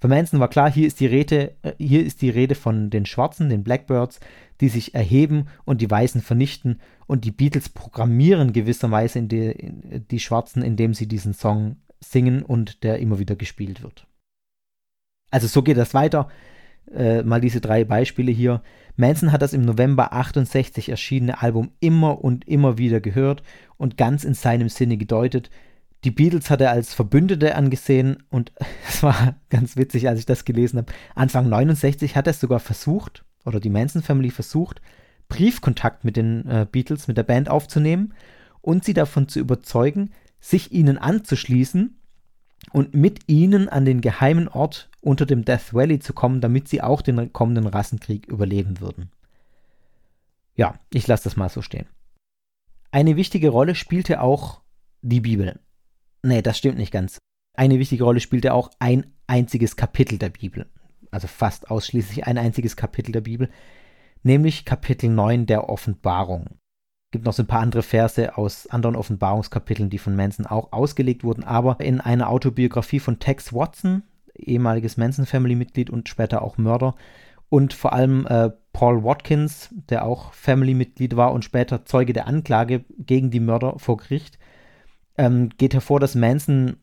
Für Manson war klar, hier ist die Rede, äh, hier ist die Rede von den Schwarzen, den Blackbirds, die sich erheben und die Weißen vernichten und die Beatles programmieren gewisserweise in die, in die Schwarzen, indem sie diesen Song singen und der immer wieder gespielt wird. Also so geht das weiter. Äh, mal diese drei Beispiele hier. Manson hat das im November 68 erschienene Album immer und immer wieder gehört und ganz in seinem Sinne gedeutet. Die Beatles hat er als Verbündete angesehen und <laughs> es war ganz witzig, als ich das gelesen habe. Anfang 69 hat er es sogar versucht, oder die Manson Family versucht, Briefkontakt mit den äh, Beatles, mit der Band aufzunehmen und sie davon zu überzeugen, sich ihnen anzuschließen und mit ihnen an den geheimen Ort unter dem Death Valley zu kommen, damit sie auch den kommenden Rassenkrieg überleben würden. Ja, ich lasse das mal so stehen. Eine wichtige Rolle spielte auch die Bibel. Nee, das stimmt nicht ganz. Eine wichtige Rolle spielte auch ein einziges Kapitel der Bibel. Also fast ausschließlich ein einziges Kapitel der Bibel, nämlich Kapitel 9 der Offenbarung. Es gibt noch so ein paar andere Verse aus anderen Offenbarungskapiteln, die von Manson auch ausgelegt wurden, aber in einer Autobiografie von Tex Watson, ehemaliges Manson Family Mitglied und später auch Mörder, und vor allem äh, Paul Watkins, der auch Family-Mitglied war und später Zeuge der Anklage gegen die Mörder vor Gericht, ähm, geht hervor, dass Manson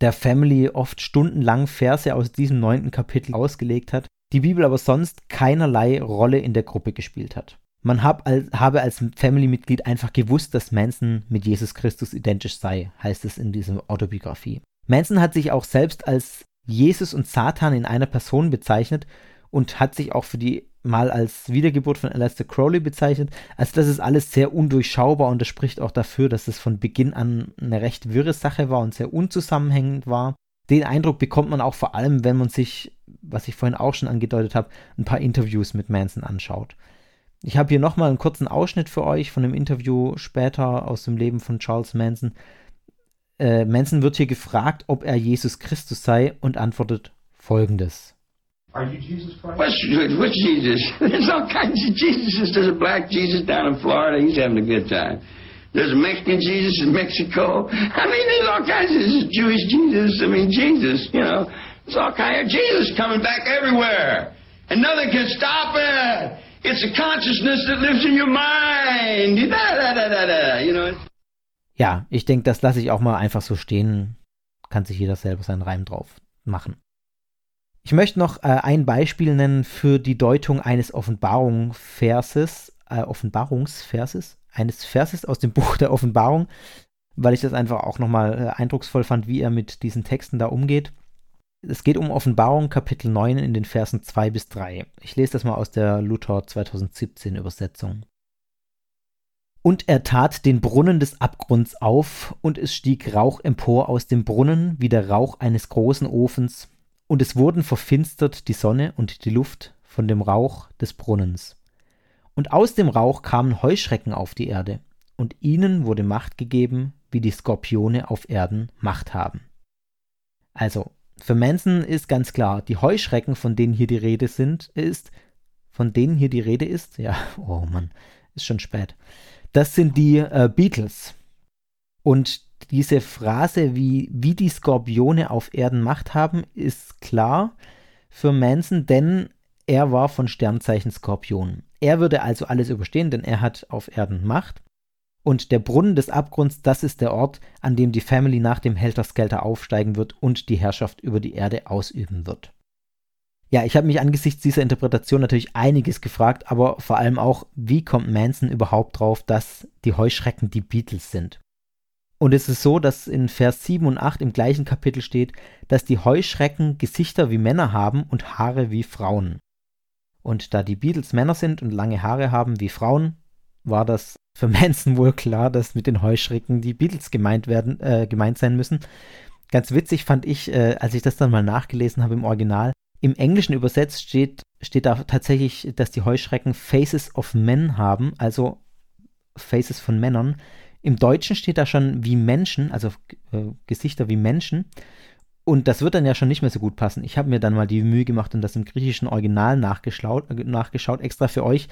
der Family oft stundenlang Verse aus diesem neunten Kapitel ausgelegt hat, die Bibel aber sonst keinerlei Rolle in der Gruppe gespielt hat. Man hab als, habe als Family-Mitglied einfach gewusst, dass Manson mit Jesus Christus identisch sei, heißt es in dieser Autobiografie. Manson hat sich auch selbst als Jesus und Satan in einer Person bezeichnet und hat sich auch für die mal als Wiedergeburt von Aleister Crowley bezeichnet. Also das ist alles sehr undurchschaubar und das spricht auch dafür, dass es von Beginn an eine recht wirre Sache war und sehr unzusammenhängend war. Den Eindruck bekommt man auch vor allem, wenn man sich, was ich vorhin auch schon angedeutet habe, ein paar Interviews mit Manson anschaut. Ich habe hier nochmal einen kurzen Ausschnitt für euch von einem Interview später aus dem Leben von Charles Manson. Äh, Manson wird hier gefragt, ob er Jesus Christus sei und antwortet folgendes. Are you Jesus Christ? Which, which Jesus? <laughs> There's all kinds of Jesuses. There's a black Jesus down in Florida. He's having a good time. There's a Mexican Jesus in Mexico. I mean, there's all kinds of Jewish Jesus. I mean, Jesus, you know. There's all kinds of Jesus coming back everywhere. And nothing can stop it. It's a consciousness that lives in your mind. Da, da, da, da, da, you know. Ja, ich denke, das lasse ich auch mal einfach so stehen. Kann sich jeder selber seinen Reim drauf machen. Ich möchte noch äh, ein Beispiel nennen für die Deutung eines Offenbarungsverses, äh, Offenbarungsverses, eines Verses aus dem <laughs> Buch der Offenbarung, weil ich das einfach auch nochmal äh, eindrucksvoll fand, wie er mit diesen Texten da umgeht. Es geht um Offenbarung Kapitel 9 in den Versen 2 bis 3. Ich lese das mal aus der Luther 2017 Übersetzung. Und er tat den Brunnen des Abgrunds auf, und es stieg Rauch empor aus dem Brunnen, wie der Rauch eines großen Ofens, und es wurden verfinstert die Sonne und die Luft von dem Rauch des Brunnens. Und aus dem Rauch kamen Heuschrecken auf die Erde, und ihnen wurde Macht gegeben, wie die Skorpione auf Erden Macht haben. Also, für Manson ist ganz klar, die Heuschrecken, von denen hier die Rede sind, ist, von denen hier die Rede ist, ja, oh Mann, ist schon spät. Das sind die äh, Beatles. Und diese Phrase, wie, wie die Skorpione auf Erden Macht haben, ist klar für Manson, denn er war von Sternzeichen Skorpion. Er würde also alles überstehen, denn er hat auf Erden Macht. Und der Brunnen des Abgrunds, das ist der Ort, an dem die Family nach dem Helter Skelter aufsteigen wird und die Herrschaft über die Erde ausüben wird. Ja, ich habe mich angesichts dieser Interpretation natürlich einiges gefragt, aber vor allem auch, wie kommt Manson überhaupt drauf, dass die Heuschrecken die Beatles sind? Und es ist so, dass in Vers 7 und 8 im gleichen Kapitel steht, dass die Heuschrecken Gesichter wie Männer haben und Haare wie Frauen. Und da die Beatles Männer sind und lange Haare haben wie Frauen, war das für <laughs> Manson wohl klar, dass mit den Heuschrecken die Beatles gemeint werden, äh, gemeint sein müssen. Ganz witzig fand ich, äh, als ich das dann mal nachgelesen habe im Original, im Englischen übersetzt steht, steht da tatsächlich, dass die Heuschrecken Faces of Men haben, also Faces von Männern. Im Deutschen steht da schon wie Menschen, also äh, Gesichter wie Menschen. Und das wird dann ja schon nicht mehr so gut passen. Ich habe mir dann mal die Mühe gemacht und das im griechischen Original nachgeschaut, äh, nachgeschaut, extra für euch.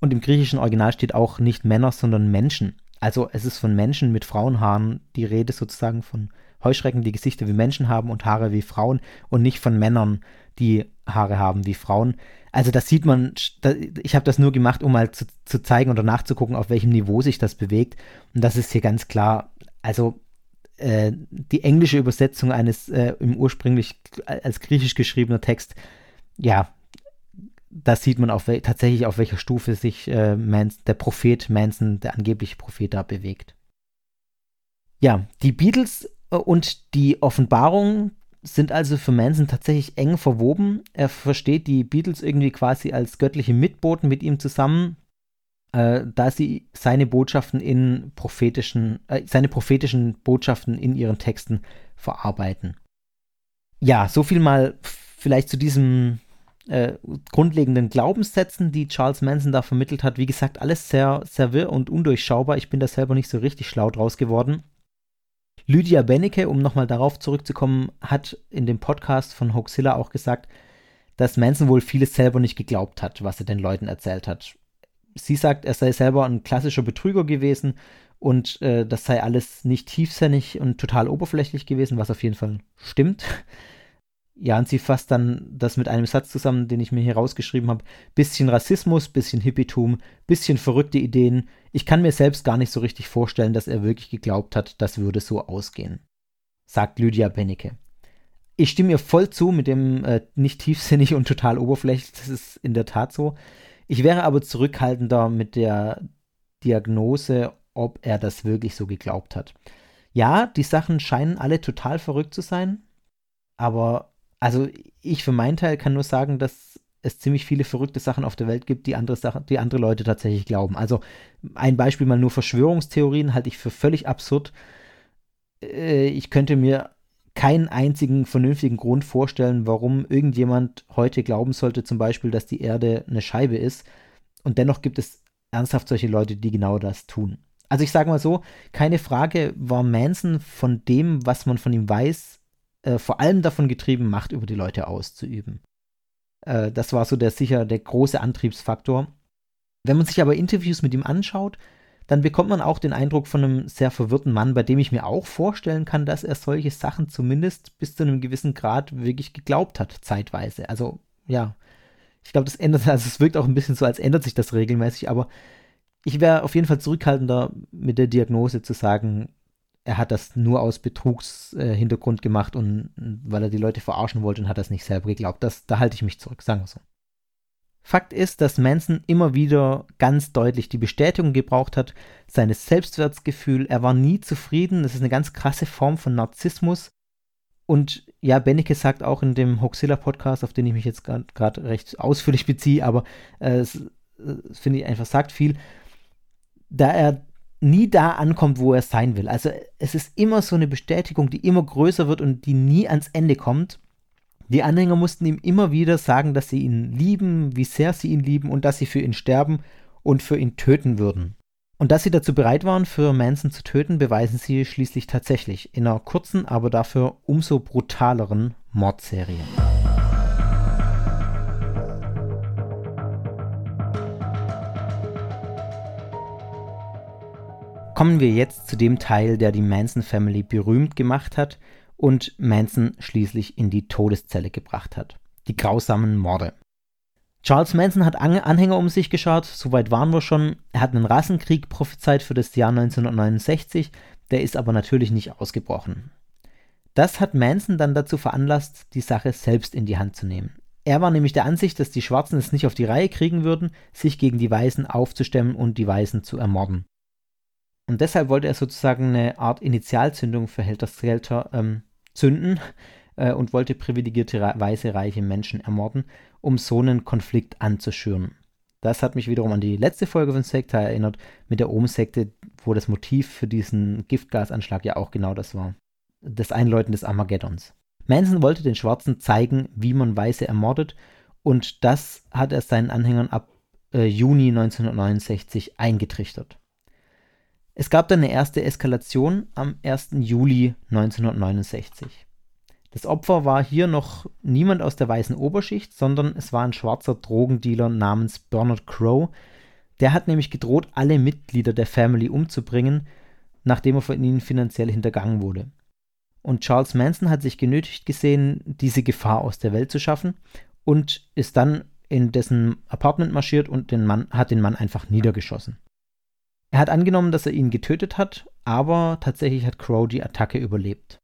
Und im griechischen Original steht auch nicht Männer, sondern Menschen. Also es ist von Menschen mit Frauenhaaren die Rede sozusagen von Heuschrecken, die Gesichter wie Menschen haben und Haare wie Frauen und nicht von Männern, die Haare haben wie Frauen. Also das sieht man, ich habe das nur gemacht, um mal zu, zu, zeigen oder nachzugucken, auf welchem Niveau sich das bewegt. Und das ist hier ganz klar, also äh, die englische Übersetzung eines äh, im ursprünglich als griechisch geschriebener Text, ja, das sieht man auf tatsächlich, auf welcher Stufe sich äh, Manson, der Prophet Manson, der angebliche Prophet da bewegt. Ja, die Beatles äh, und die Offenbarung sind also für Manson tatsächlich eng verwoben. Er versteht die Beatles irgendwie quasi als göttliche Mitboten mit ihm zusammen, äh, da sie seine Botschaften in prophetischen, äh, seine prophetischen Botschaften in ihren Texten verarbeiten. Ja, so viel mal vielleicht zu diesen äh, grundlegenden Glaubenssätzen, die Charles Manson da vermittelt hat. Wie gesagt, alles sehr, sehr wirr und undurchschaubar. Ich bin da selber nicht so richtig schlau draus geworden. Lydia Bennecke, um nochmal darauf zurückzukommen, hat in dem Podcast von Hoaxilla auch gesagt, dass Manson wohl vieles selber nicht geglaubt hat, was er den Leuten erzählt hat. Sie sagt, er sei selber ein klassischer Betrüger gewesen und äh, das sei alles nicht tiefsinnig und total oberflächlich gewesen, was auf jeden Fall stimmt. Ja, und sie fasst dann das mit einem Satz zusammen, den ich mir hier rausgeschrieben habe. Bisschen Rassismus, bisschen Hippietum, bisschen verrückte Ideen. Ich kann mir selbst gar nicht so richtig vorstellen, dass er wirklich geglaubt hat, das würde so ausgehen. Sagt Lydia Bennecke. Ich stimme ihr voll zu mit dem äh, nicht tiefsinnig und total oberflächlich. Das ist in der Tat so. Ich wäre aber zurückhaltender mit der Diagnose, ob er das wirklich so geglaubt hat. Ja, die Sachen scheinen alle total verrückt zu sein, aber also ich für meinen Teil kann nur sagen, dass es ziemlich viele verrückte Sachen auf der Welt gibt, die andere Sachen, die andere Leute tatsächlich glauben. Also ein Beispiel mal nur Verschwörungstheorien halte ich für völlig absurd. Äh, ich könnte mir keinen einzigen vernünftigen Grund vorstellen, warum irgendjemand heute glauben sollte, zum Beispiel, dass die Erde eine Scheibe ist. Und dennoch gibt es ernsthaft solche Leute, die genau das tun. Also ich sage mal so, keine Frage, war Manson von dem, was man von ihm weiß, äh, vor allem davon getrieben, Macht über die Leute auszuüben. Äh, das war so der sicher der große Antriebsfaktor. Wenn man sich aber Interviews mit ihm anschaut, dann bekommt man auch den Eindruck von einem sehr verwirrten Mann, bei dem ich mir auch vorstellen kann, dass er solche Sachen zumindest bis zu einem gewissen Grad wirklich geglaubt hat, zeitweise. Also, ja, ich glaube, das ändert, <laughs> also es wirkt auch ein bisschen so, als ändert sich das regelmäßig, aber ich wäre auf jeden Fall zurückhaltender mit der Diagnose zu sagen, er hat das nur aus Betrugshintergrund äh, gemacht und weil er die Leute verarschen wollte und hat das nicht selber geglaubt. Das, da halte ich mich zurück, sagen wir so. Fakt ist, dass Manson immer wieder ganz deutlich die Bestätigung gebraucht hat, seines Selbstwertgefühl. Er war nie zufrieden. Das ist eine ganz krasse Form von Narzissmus. Und ja, Benneke sagt auch in dem Hoaxilla-Podcast, auf den ich mich jetzt gerade recht ausführlich beziehe, aber äh, es, äh, finde ich einfach sagt viel, da er nie da ankommt, wo er sein will. Also es ist immer so eine Bestätigung, die immer größer wird und die nie ans Ende kommt. Die Anhänger mussten ihm immer wieder sagen, dass sie ihn lieben, wie sehr sie ihn lieben und dass sie für ihn sterben und für ihn töten würden. Und dass sie dazu bereit waren, für Manson zu töten, beweisen sie schließlich tatsächlich in einer kurzen, aber dafür umso brutaleren Mordserie. Kommen wir jetzt zu dem Teil, der die Manson Family berühmt gemacht hat und Manson schließlich in die Todeszelle gebracht hat. Die grausamen Morde. Charles Manson hat Anhänger um sich geschaut, soweit waren wir schon. Er hat einen Rassenkrieg prophezeit für das Jahr 1969, der ist aber natürlich nicht ausgebrochen. Das hat Manson dann dazu veranlasst, die Sache selbst in die Hand zu nehmen. Er war nämlich der Ansicht, dass die Schwarzen es nicht auf die Reihe kriegen würden, sich gegen die Weißen aufzustemmen und die Weißen zu ermorden. Und deshalb wollte er sozusagen eine Art Initialzündung für Helter Skelter ähm, zünden <laughs> äh, und wollte privilegierte weiße reiche Menschen ermorden, um so einen Konflikt anzuschüren. Das hat mich wiederum an die letzte Folge von Sekta erinnert, mit der Ohm-Sekte, wo das Motiv für diesen Giftgasanschlag ja auch genau das war. Das Einläuten des Armageddons. Manson wollte den Schwarzen zeigen, wie man Weiße ermordet, und das hat er seinen Anhängern ab äh, Juni 1969 eingetrichtert. Es gab dann eine erste Eskalation am 1. Juli 1969. Das Opfer war hier noch niemand aus der weißen Oberschicht, sondern es war ein schwarzer Drogendealer namens Bernard Crow. Der hat nämlich gedroht, alle Mitglieder der Family umzubringen, nachdem er von ihnen finanziell hintergangen wurde. Und Charles Manson hat sich genötigt gesehen, diese Gefahr aus der Welt zu schaffen und ist dann in dessen Apartment marschiert und den Mann, hat den Mann einfach niedergeschossen. Er hat angenommen, dass er ihn getötet hat, aber tatsächlich hat Crow die Attacke überlebt.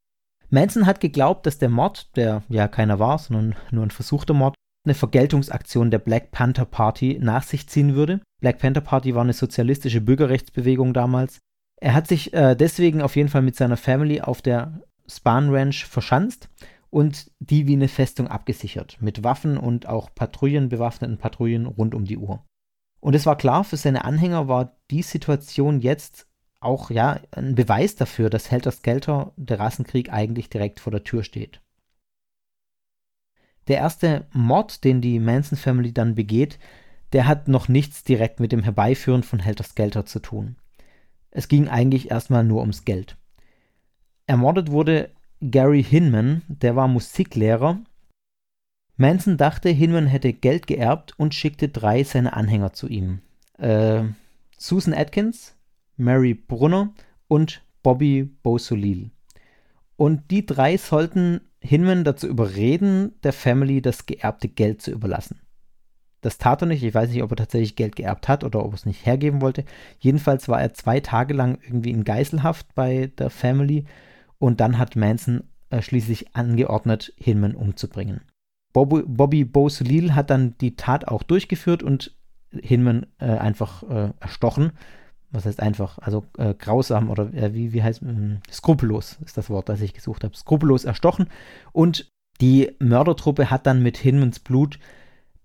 Manson hat geglaubt, dass der Mord, der ja keiner war, sondern nur ein versuchter Mord, eine Vergeltungsaktion der Black Panther Party nach sich ziehen würde. Black Panther Party war eine sozialistische Bürgerrechtsbewegung damals. Er hat sich äh, deswegen auf jeden Fall mit seiner Family auf der Spahn Ranch verschanzt und die wie eine Festung abgesichert, mit Waffen und auch Patrouillen, bewaffneten Patrouillen rund um die Uhr. Und es war klar, für seine Anhänger war die Situation jetzt auch ja ein Beweis dafür, dass Helter Skelter der Rassenkrieg eigentlich direkt vor der Tür steht. Der erste Mord, den die Manson Family dann begeht, der hat noch nichts direkt mit dem Herbeiführen von Helter Skelter zu tun. Es ging eigentlich erstmal nur ums Geld. Ermordet wurde Gary Hinman, der war Musiklehrer Manson dachte, Hinman hätte Geld geerbt und schickte drei seiner Anhänger zu ihm. Äh, Susan Atkins, Mary Brunner und Bobby Beausoleil. Und die drei sollten Hinman dazu überreden, der Family das geerbte Geld zu überlassen. Das tat er nicht. Ich weiß nicht, ob er tatsächlich Geld geerbt hat oder ob er es nicht hergeben wollte. Jedenfalls war er zwei Tage lang irgendwie in Geiselhaft bei der Family und dann hat Manson äh, schließlich angeordnet, Hinman umzubringen. Bobby, Bobby Beausoleil hat dann die Tat auch durchgeführt und Hinman äh, einfach äh, erstochen. Was heißt einfach? Also äh, grausam oder äh, wie, wie heißt ähm, skrupellos ist das Wort, das ich gesucht habe. Skrupellos erstochen. Und die Mördertruppe hat dann mit Hinmans Blut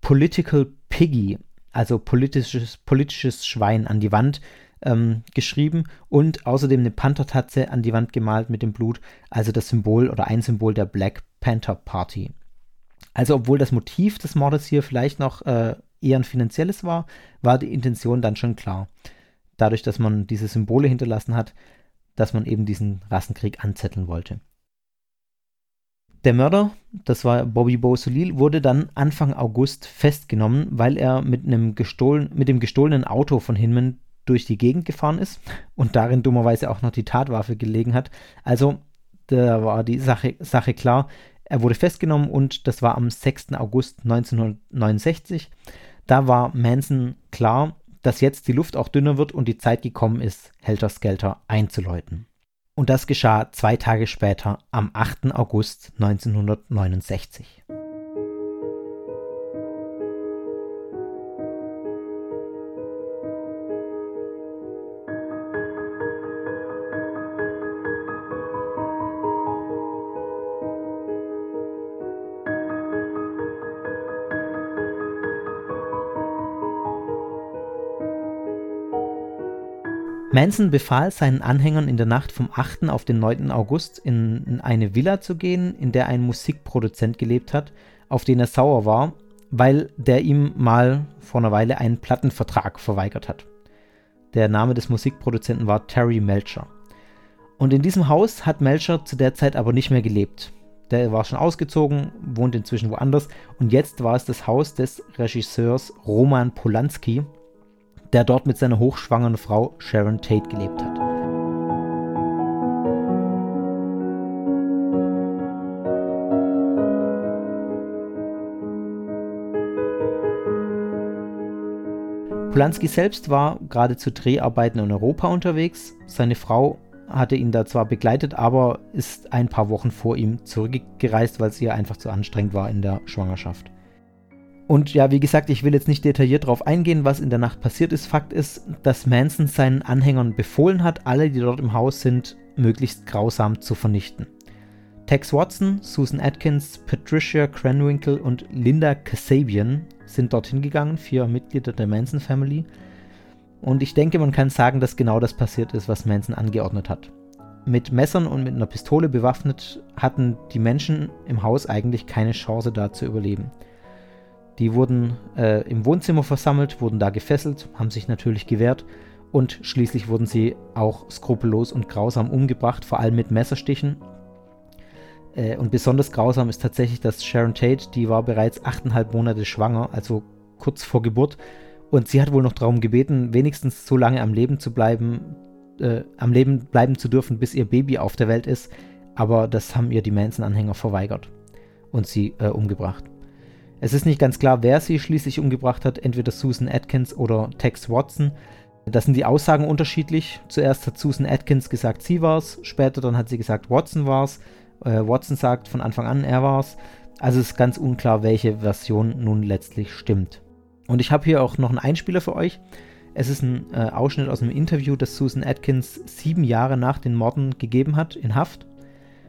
Political Piggy, also politisches, politisches Schwein, an die Wand ähm, geschrieben und außerdem eine Panthertatze an die Wand gemalt mit dem Blut, also das Symbol oder ein Symbol der Black Panther Party. Also obwohl das Motiv des Mordes hier vielleicht noch äh, eher ein finanzielles war, war die Intention dann schon klar. Dadurch, dass man diese Symbole hinterlassen hat, dass man eben diesen Rassenkrieg anzetteln wollte. Der Mörder, das war Bobby Beausoleil, wurde dann Anfang August festgenommen, weil er mit, einem gestohlen, mit dem gestohlenen Auto von Hinman durch die Gegend gefahren ist <laughs> und darin dummerweise auch noch die Tatwaffe gelegen hat. Also da war die Sache, Sache klar, er wurde festgenommen und das war am 6. August 1969. Da war Manson klar, dass jetzt die Luft auch dünner wird und die Zeit gekommen ist, Helter Skelter einzuläuten. Und das geschah zwei Tage später, am 8. August 1969. Manson befahl seinen Anhängern in der Nacht vom 8. auf den 9. August in eine Villa zu gehen, in der ein Musikproduzent gelebt hat, auf den er sauer war, weil der ihm mal vor einer Weile einen Plattenvertrag verweigert hat. Der Name des Musikproduzenten war Terry Melcher. Und in diesem Haus hat Melcher zu der Zeit aber nicht mehr gelebt. Der war schon ausgezogen, wohnt inzwischen woanders und jetzt war es das Haus des Regisseurs Roman Polanski, der dort mit seiner hochschwangeren Frau Sharon Tate gelebt hat. Polanski selbst war gerade zu Dreharbeiten in Europa unterwegs. Seine Frau hatte ihn da zwar begleitet, aber ist ein paar Wochen vor ihm zurückgereist, weil es ihr einfach zu anstrengend war in der Schwangerschaft. Und ja, wie gesagt, ich will jetzt nicht detailliert darauf eingehen, was in der Nacht passiert ist. Fakt ist, dass Manson seinen Anhängern befohlen hat, alle, die dort im Haus sind, möglichst grausam zu vernichten. Tex Watson, Susan Atkins, Patricia Cranwinkle und Linda Kasabian sind dorthin gegangen, vier Mitglieder der Manson Family. Und ich denke, man kann sagen, dass genau das passiert ist, was Manson angeordnet hat. Mit Messern und mit einer Pistole bewaffnet hatten die Menschen im Haus eigentlich keine Chance da zu überleben. Die wurden äh, im Wohnzimmer versammelt, wurden da gefesselt, haben sich natürlich gewehrt und schließlich wurden sie auch skrupellos und grausam umgebracht, vor allem mit Messerstichen. Äh, und besonders grausam ist tatsächlich, dass Sharon Tate, die war bereits achteinhalb Monate schwanger, also kurz vor Geburt, und sie hat wohl noch darum gebeten, wenigstens so lange am Leben zu bleiben, äh, am Leben bleiben zu dürfen, bis ihr Baby auf der Welt ist. Aber das haben ihr die Manson-Anhänger verweigert und sie äh, umgebracht. Es ist nicht ganz klar, wer sie schließlich umgebracht hat, entweder Susan Atkins oder Tex Watson. Da sind die Aussagen unterschiedlich. Zuerst hat Susan Atkins gesagt, sie war's, später dann hat sie gesagt, Watson war's. Äh, Watson sagt von Anfang an, er war's. Also ist ganz unklar, welche Version nun letztlich stimmt. Und ich habe hier auch noch einen Einspieler für euch. Es ist ein äh, Ausschnitt aus einem Interview, das Susan Atkins sieben Jahre nach den Morden gegeben hat in Haft.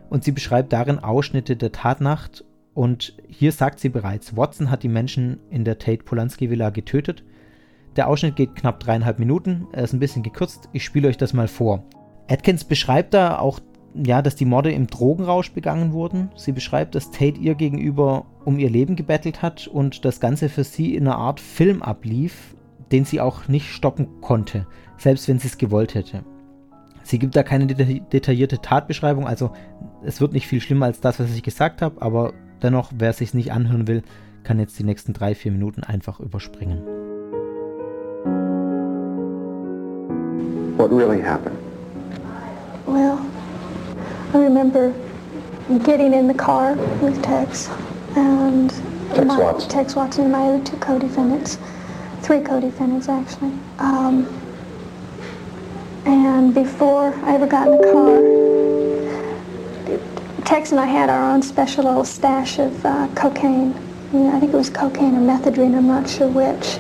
Und sie beschreibt darin Ausschnitte der Tatnacht und hier sagt sie bereits, Watson hat die Menschen in der Tate-Polanski-Villa getötet. Der Ausschnitt geht knapp dreieinhalb Minuten, er ist ein bisschen gekürzt, ich spiele euch das mal vor. Atkins beschreibt da auch, ja, dass die Morde im Drogenrausch begangen wurden. Sie beschreibt, dass Tate ihr gegenüber um ihr Leben gebettelt hat und das Ganze für sie in einer Art Film ablief, den sie auch nicht stoppen konnte, selbst wenn sie es gewollt hätte. Sie gibt da keine detaillierte Tatbeschreibung, also es wird nicht viel schlimmer als das, was ich gesagt habe, aber Dennoch, wer es sich nicht anhören will, kann jetzt die nächsten drei, vier Minuten einfach überspringen. What really happened? Well, I remember getting in the car with Tex and Tex my, Watson. Tex Watson and my other two co-defendants, three co-defendants actually. Um, and before I ever got in the car, Tex and I had our own special little stash of uh, cocaine. You know, I think it was cocaine or methadone, I'm not sure which.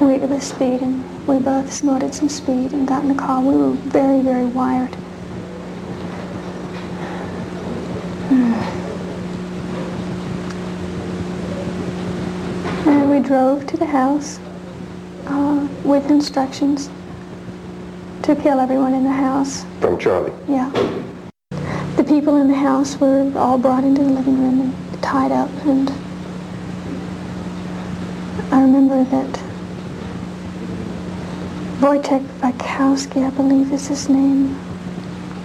We, it was speed, and we both snorted some speed and got in the car. We were very, very wired. And we drove to the house uh, with instructions to kill everyone in the house. From Charlie? Yeah. The people in the house were all brought into the living room and tied up, and I remember that Wojtek Bakowski, I believe is his name,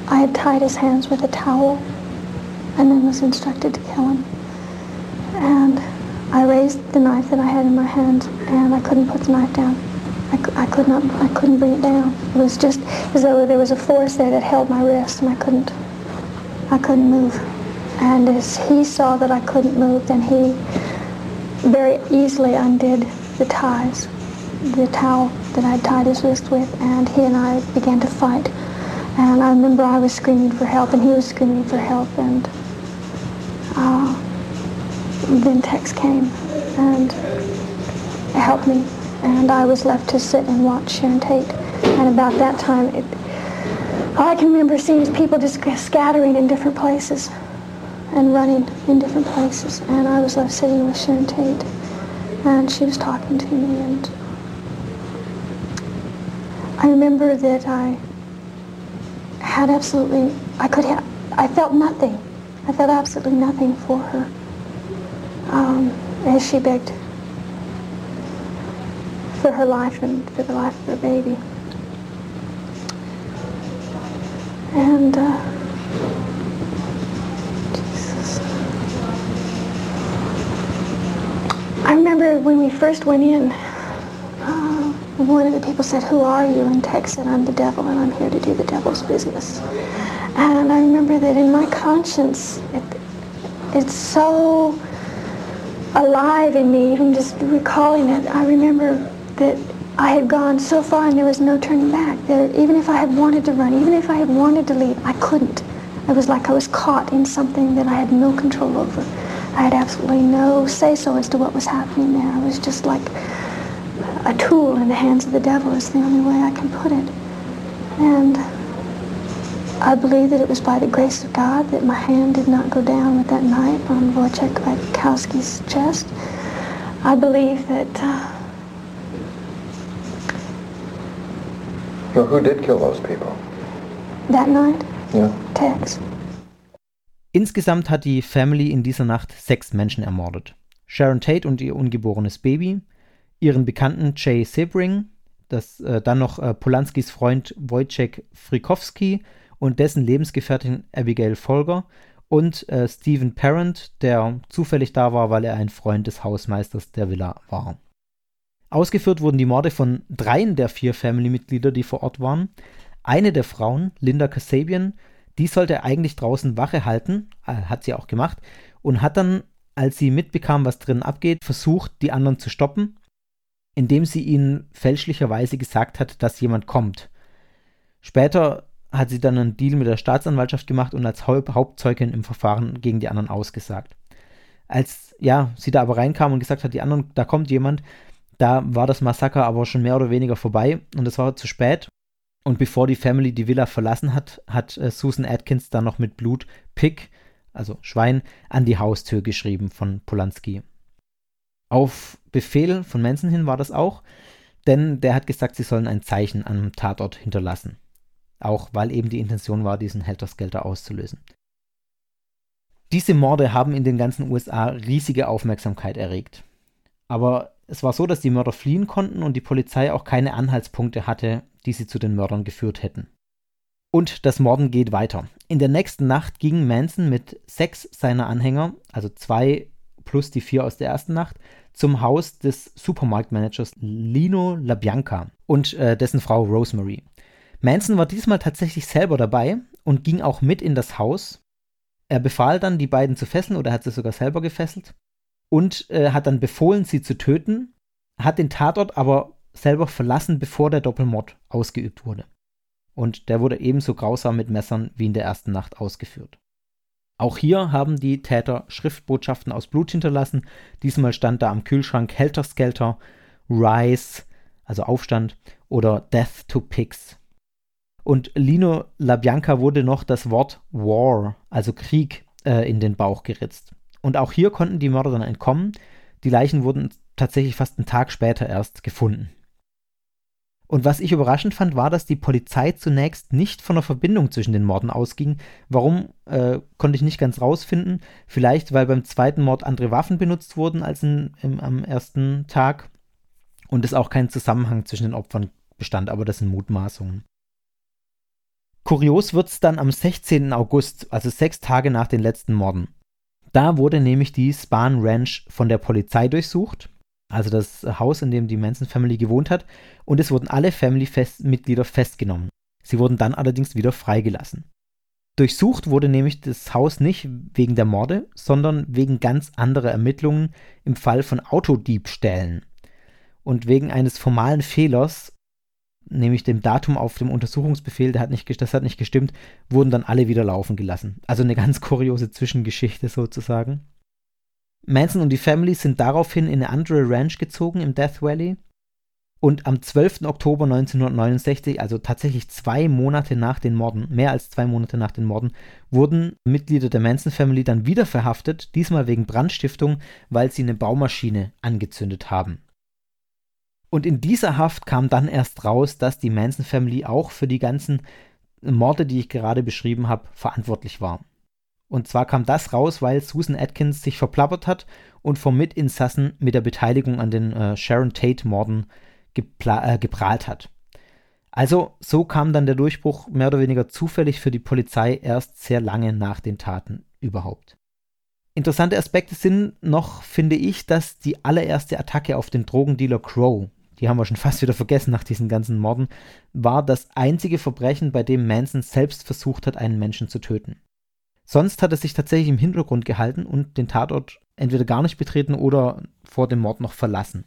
I had tied his hands with a towel and then was instructed to kill him. And I raised the knife that I had in my hand, and I couldn't put the knife down. I, I could not, I couldn't bring it down. It was just as though there was a force there that held my wrist, and I couldn't I couldn't move. And as he saw that I couldn't move, then he very easily undid the ties, the towel that I tied his wrist with, and he and I began to fight. And I remember I was screaming for help, and he was screaming for help, and uh, then Tex came and helped me, and I was left to sit and watch Sharon Tate. And about that time, it, I can remember seeing people just scattering in different places and running in different places, and I was left sitting with Sharon Tate, and she was talking to me, and I remember that I had absolutely, I could have, I felt nothing. I felt absolutely nothing for her um, as she begged for her life and for the life of her baby. And, uh, Jesus. I remember when we first went in, uh, one of the people said, who are you? And Tex said, I'm the devil and I'm here to do the devil's business. And I remember that in my conscience, it, it's so alive in me, even just recalling it. I remember that I had gone so far and there was no turning back. Even if I had wanted to run, even if I had wanted to leave, I couldn't. It was like I was caught in something that I had no control over. I had absolutely no say-so as to what was happening there. I was just like a tool in the hands of the devil is the only way I can put it. And I believe that it was by the grace of God that my hand did not go down with that knife on Wojciech Wajkowski's chest. I believe that... Uh, well, who did kill those people? That night? Yeah. Tex. Insgesamt hat die Family in dieser Nacht sechs Menschen ermordet. Sharon Tate und ihr ungeborenes Baby, ihren Bekannten Jay Sebring, das, äh, dann noch äh, Polanskis Freund Wojciech Frykowski und dessen Lebensgefährtin Abigail Folger und äh, Stephen Parent, der zufällig da war, weil er ein Freund des Hausmeisters der Villa war. Ausgeführt wurden die Morde von dreien der vier Family-Mitglieder, die vor Ort waren. Eine der Frauen, Linda Kasabian, die sollte eigentlich draußen Wache halten, äh, hat sie auch gemacht, und hat dann, als sie mitbekam, was drinnen abgeht, versucht, die anderen zu stoppen indem sie ihnen fälschlicherweise gesagt hat, dass jemand kommt. Später hat sie dann einen Deal mit der Staatsanwaltschaft gemacht und als Hauptzeugin im Verfahren gegen die anderen ausgesagt. Als ja, sie da aber reinkam und gesagt hat, die anderen, da kommt jemand, da war das Massaker aber schon mehr oder weniger vorbei und es war zu spät. Und bevor die Family die Villa verlassen hat, hat äh, Susan Atkins dann noch mit Blut Pig, also Schwein, an die Haustür geschrieben von Polanski. Auf Befehl von Manson hin war das auch, denn der hat gesagt, sie sollen ein Zeichen am Tatort hinterlassen. Auch weil eben die Intention war, diesen Helterskelter auszulösen. Diese Morde haben in den ganzen USA riesige Aufmerksamkeit erregt. Aber es war so, dass die Mörder fliehen konnten und die Polizei auch keine Anhaltspunkte hatte, die sie zu den Mördern geführt hätten. Und das Morden geht weiter. In der nächsten Nacht ging Manson mit sechs seiner Anhänger, also zwei plus die vier aus der ersten Nacht, zum Haus des Supermarktmanagers Lino LaBianca und äh, dessen Frau Rosemary. Manson war diesmal tatsächlich selber dabei und ging auch mit in das Haus. Er befahl dann, die beiden zu fesseln oder hat sie sogar selber gefesselt und äh, hat dann befohlen, sie zu töten, hat den Tatort aber selber verlassen, bevor der Doppelmord ausgeübt wurde. Und der wurde ebenso grausam mit Messern wie in der ersten Nacht ausgeführt. Auch hier haben die Täter Schriftbotschaften aus Blut hinterlassen. Diesmal stand da am Kühlschrank Helter Skelter, Rise, also Aufstand, oder Death to Pigs. Und Lino LaBianca wurde noch das Wort War, also Krieg, äh, in den Bauch geritzt. Und auch hier konnten die Mörder dann entkommen. Die Leichen wurden tatsächlich fast einen Tag später erst gefunden. Und was ich überraschend fand, war, dass die Polizei zunächst nicht von einer Verbindung zwischen den Morden ausging. Warum, äh, konnte ich nicht ganz rausfinden. Vielleicht, weil beim zweiten Mord andere Waffen benutzt wurden als in, im, am ersten Tag und es auch keinen Zusammenhang zwischen den Opfern bestand, aber das sind Mutmaßungen. Kurios wird es dann am 16. August, also sechs Tage nach den letzten Morden. Da wurde nämlich die Spahn Ranch von der Polizei durchsucht also das Haus, in dem die Manson Family gewohnt hat, und es wurden alle Family-Mitglieder festgenommen. Sie wurden dann allerdings wieder freigelassen. Durchsucht wurde nämlich das Haus nicht wegen der Morde, sondern wegen ganz anderer Ermittlungen im Fall von Autodiebstählen. Und wegen eines formalen Fehlers nämlich dem Datum auf dem Untersuchungsbefehl, der hat nicht, das hat nicht gestimmt, wurden dann alle wieder laufen gelassen. Also eine ganz kuriose Zwischengeschichte sozusagen. Manson und die Family sind daraufhin in eine andere Ranch gezogen im Death Valley. Und am 12. Oktober 1969, also tatsächlich zwei Monate nach den Morden, mehr als zwei Monate nach den Morden, wurden Mitglieder der Manson Family dann wieder verhaftet, diesmal wegen Brandstiftung, weil sie eine Baumaschine angezündet haben. Und in dieser Haft kam dann erst raus, dass die Manson Family auch für die ganzen Morde, die ich gerade beschrieben habe, verantwortlich war. Und zwar kam das raus, weil Susan Atkins sich verplappert hat und vom Mitinsassen mit der Beteiligung an den äh, Sharon Tate-Morden äh, geprahlt hat. Also so kam dann der Durchbruch mehr oder weniger zufällig für die Polizei erst sehr lange nach den Taten überhaupt. Interessante Aspekte sind noch, finde ich, dass die allererste Attacke auf den Drogendealer Crow die haben wir schon <laughs> fast wieder vergessen nach diesen ganzen Morden, war das einzige Verbrechen, bei dem Manson selbst versucht hat, einen Menschen zu töten. Sonst hat er sich tatsächlich im Hintergrund gehalten und den Tatort entweder gar nicht betreten oder vor dem Mord noch verlassen.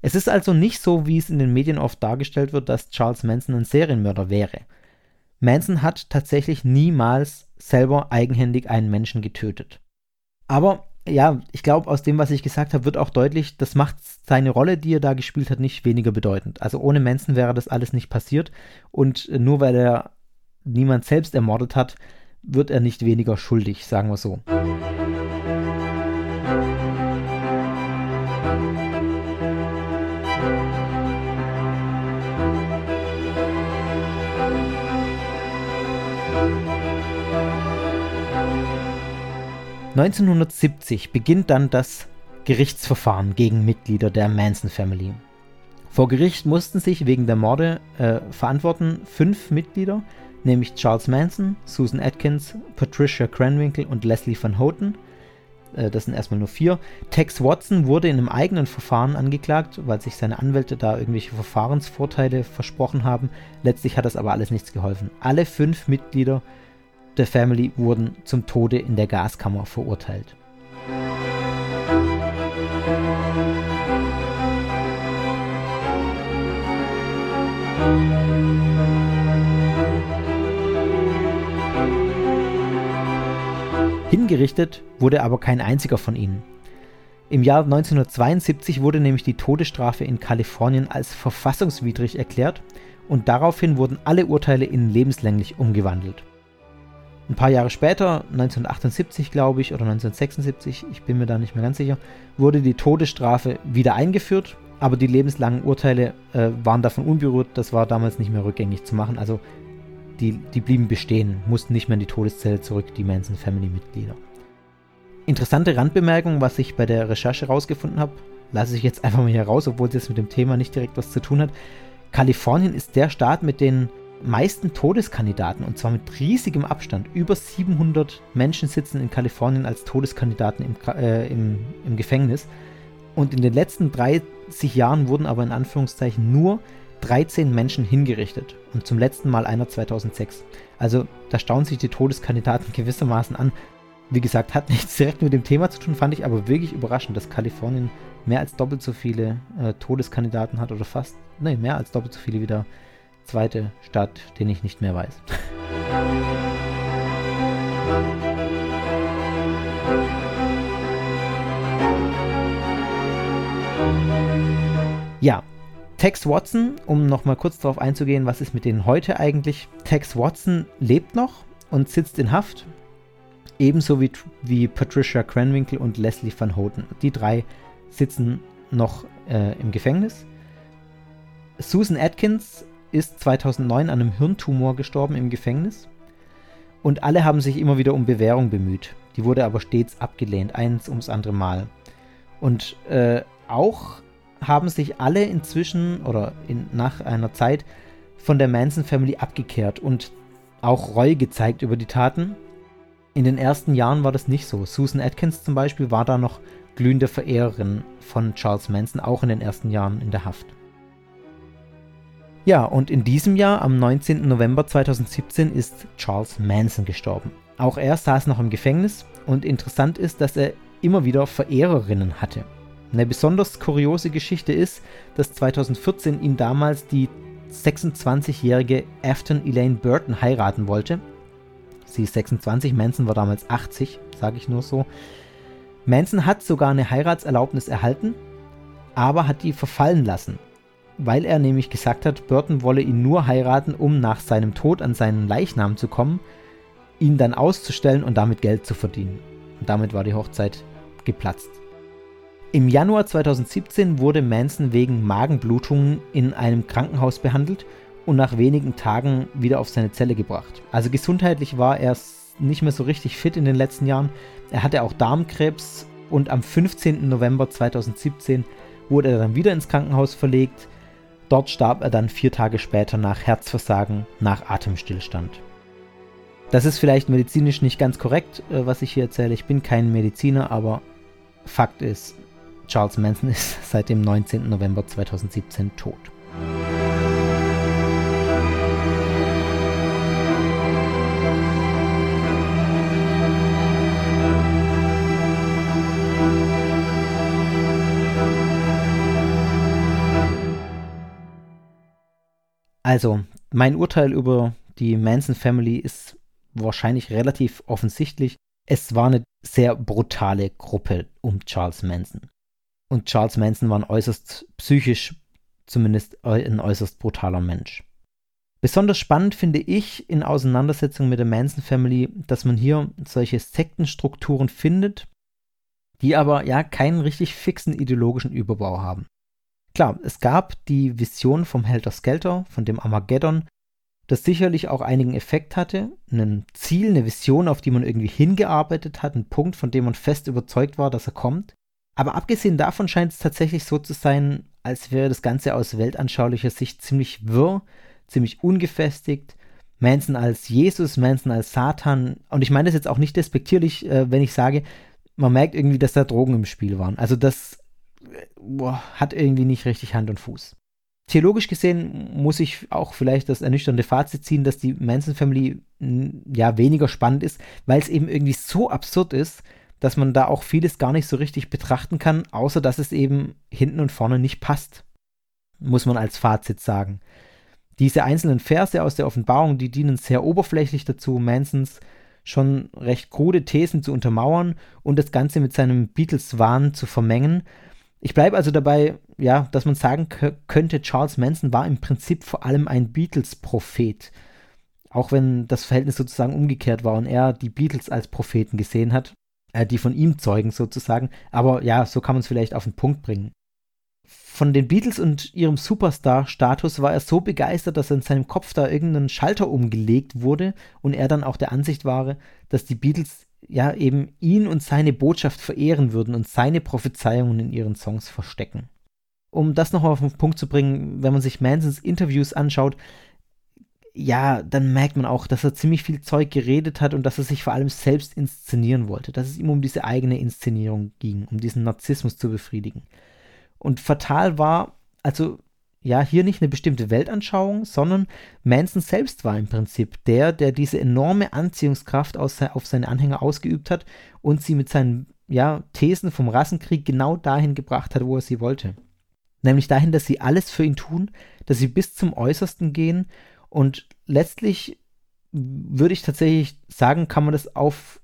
Es ist also nicht so, wie es in den Medien oft dargestellt wird, dass Charles Manson ein Serienmörder wäre. Manson hat tatsächlich niemals selber eigenhändig einen Menschen getötet. Aber ja, ich glaube, aus dem, was ich gesagt habe, wird auch deutlich, das macht seine Rolle, die er da gespielt hat, nicht weniger bedeutend. Also ohne Manson wäre das alles nicht passiert und nur weil er niemand selbst ermordet hat, wird er nicht weniger schuldig, sagen wir so. 1970 beginnt dann das Gerichtsverfahren gegen Mitglieder der Manson Family. Vor Gericht mussten sich wegen der Morde äh, verantworten fünf Mitglieder, nämlich Charles Manson, Susan Atkins, Patricia Cranwinkle und Leslie Van Houten. Äh, das sind erstmal nur vier. Tex Watson wurde in einem eigenen Verfahren angeklagt, weil sich seine Anwälte da irgendwelche Verfahrensvorteile versprochen haben. Letztlich hat das aber alles nichts geholfen. Alle fünf Mitglieder der Family wurden zum Tode in der Gaskammer verurteilt. Hingerichtet wurde aber kein einziger von ihnen. Im Jahr 1972 wurde nämlich die Todesstrafe in Kalifornien als verfassungswidrig erklärt und daraufhin wurden alle Urteile in lebenslänglich umgewandelt. Ein paar Jahre später, 1978 glaube ich, oder 1976, ich bin mir da nicht mehr ganz sicher, wurde die Todesstrafe wieder eingeführt, aber die lebenslangen Urteile äh, waren davon unberührt, das war damals nicht mehr rückgängig zu machen, also die, die blieben bestehen, mussten nicht mehr in die Todeszelle zurück, die Manson Family Mitglieder. Interessante Randbemerkung, was ich bei der Recherche rausgefunden habe, lasse ich jetzt einfach mal hier raus, obwohl das mit dem Thema nicht direkt was zu tun hat. Kalifornien ist der Staat mit den meisten Todeskandidaten und zwar mit riesigem Abstand. Über 700 Menschen sitzen in Kalifornien als Todeskandidaten im, äh, im, im Gefängnis. Und in den letzten 30 Jahren wurden aber in Anführungszeichen nur 13 Menschen hingerichtet. Und zum letzten Mal einer 2006. Also da staunen sich die Todeskandidaten gewissermaßen an. Wie gesagt, hat <laughs> nichts direkt mit dem Thema zu tun, fand ich aber wirklich überraschend, dass Kalifornien mehr als doppelt so viele äh, Todeskandidaten hat oder fast, nee, mehr als doppelt so viele wieder zweite Stadt, den ich nicht mehr weiß. Ja, Tex Watson, um nochmal kurz darauf einzugehen, was ist mit denen heute eigentlich. Tex Watson lebt noch und sitzt in Haft. Ebenso wie, wie Patricia Cranwinkle und Leslie Van Houten. Die drei sitzen noch äh, im Gefängnis. Susan Atkins ist 2009 an einem Hirntumor gestorben im Gefängnis. Und alle haben sich immer wieder um Bewährung bemüht. Die wurde aber stets abgelehnt, eins ums andere Mal. Und äh, auch haben sich alle inzwischen oder in, nach einer Zeit von der Manson Family abgekehrt und auch Reue gezeigt über die Taten. In den ersten Jahren war das nicht so. Susan Atkins zum Beispiel war da noch glühende Verehrerin von Charles Manson, auch in den ersten Jahren in der Haft. Ja, und in diesem Jahr, am 19. November 2017, ist Charles Manson gestorben. Auch er saß noch im Gefängnis und interessant ist, dass er immer wieder Verehrerinnen hatte. Eine besonders kuriose Geschichte ist, dass 2014 ihm damals die 26-jährige Afton Elaine Burton heiraten wollte. Sie ist 26, Manson war damals 80, sage ich nur so. Manson hat sogar eine Heiratserlaubnis erhalten, aber hat die verfallen lassen, weil er nämlich gesagt hat, Burton wolle ihn nur heiraten, um nach seinem Tod an seinen Leichnam zu kommen, ihn dann auszustellen und damit Geld zu verdienen. Und damit war die Hochzeit geplatzt. Im Januar 2017 wurde Manson wegen Magenblutungen in einem Krankenhaus behandelt und nach wenigen Tagen wieder auf seine Zelle gebracht. Also gesundheitlich war er nicht mehr so richtig fit in den letzten Jahren. Er hatte auch Darmkrebs und am 15. November 2017 wurde er dann wieder ins Krankenhaus verlegt. Dort starb er dann vier Tage später nach Herzversagen, nach Atemstillstand. Das ist vielleicht medizinisch nicht ganz korrekt, äh, was ich hier erzähle. Ich bin kein Mediziner, aber Fakt ist, Charles Manson <laughs> ist seit dem 19. November 2017 tot. Also, mein Urteil über die Manson Family ist wahrscheinlich relativ offensichtlich. Es war eine sehr brutale Gruppe um Charles Manson. Und Charles Manson war ein äußerst psychisch, zumindest ein äußerst brutaler Mensch. Besonders spannend finde ich in Auseinandersetzung mit der Manson Family, dass man hier solche Sektenstrukturen findet, die aber ja keinen richtig fixen ideologischen Überbau haben. Klar, es gab die Vision vom Helter Skelter, von dem Armageddon, das sicherlich auch einigen Effekt hatte, ein Ziel, eine Vision, auf die man irgendwie hingearbeitet hat, ein Punkt, von dem man fest überzeugt war, dass er kommt. Aber abgesehen davon scheint es tatsächlich so zu sein, als wäre das Ganze aus weltanschaulicher Sicht ziemlich wirr, ziemlich ungefestigt. Manson als Jesus, Manson als Satan. Und ich meine das jetzt auch nicht despektierlich, äh, wenn ich sage, man merkt irgendwie, dass da Drogen im Spiel waren. Also das äh, boah, hat irgendwie nicht richtig Hand und Fuß. Theologisch gesehen muss ich auch vielleicht das ernüchternde Fazit ziehen, dass die Manson Family ja weniger spannend ist, weil es eben irgendwie so absurd ist, dass man da auch vieles gar nicht so richtig betrachten kann, außer dass es eben hinten und vorne nicht passt. Muss man als Fazit sagen. Diese einzelnen Verse aus der Offenbarung, die dienen sehr oberflächlich dazu, Mansons schon recht krude Thesen zu untermauern und das Ganze mit seinem Beatles-Wahn zu vermengen. Ich bleibe also dabei, ja, dass man sagen könnte, Charles Manson war im Prinzip vor allem ein Beatles-Prophet. Auch wenn das Verhältnis sozusagen umgekehrt war und er die Beatles als Propheten gesehen hat äh, die von ihm zeugen sozusagen. Aber ja, so kann man es vielleicht auf den Punkt bringen. Von den Beatles und ihrem Superstar-Status war er so begeistert, dass in seinem Kopf da irgendein Schalter umgelegt wurde und er dann auch der Ansicht war, dass die Beatles ja eben ihn und seine Botschaft verehren würden und seine Prophezeiungen in ihren Songs verstecken. Um das noch auf den Punkt zu bringen, wenn man sich Mansons Interviews anschaut, ja, dann merkt man auch, dass er ziemlich viel Zeug geredet hat und dass er sich vor allem selbst inszenieren wollte, dass es ihm um diese eigene Inszenierung ging, um diesen Narzissmus zu befriedigen. Und fatal war, also ja, hier nicht eine bestimmte Weltanschauung, sondern Manson selbst war im Prinzip der, der diese enorme Anziehungskraft aus, auf seine Anhänger ausgeübt hat und sie mit seinen ja, Thesen vom Rassenkrieg genau dahin gebracht hat, wo er sie wollte. Nämlich dahin, dass sie alles für ihn tun, dass sie bis zum Äußersten gehen und letztlich würde ich tatsächlich sagen, kann man das auf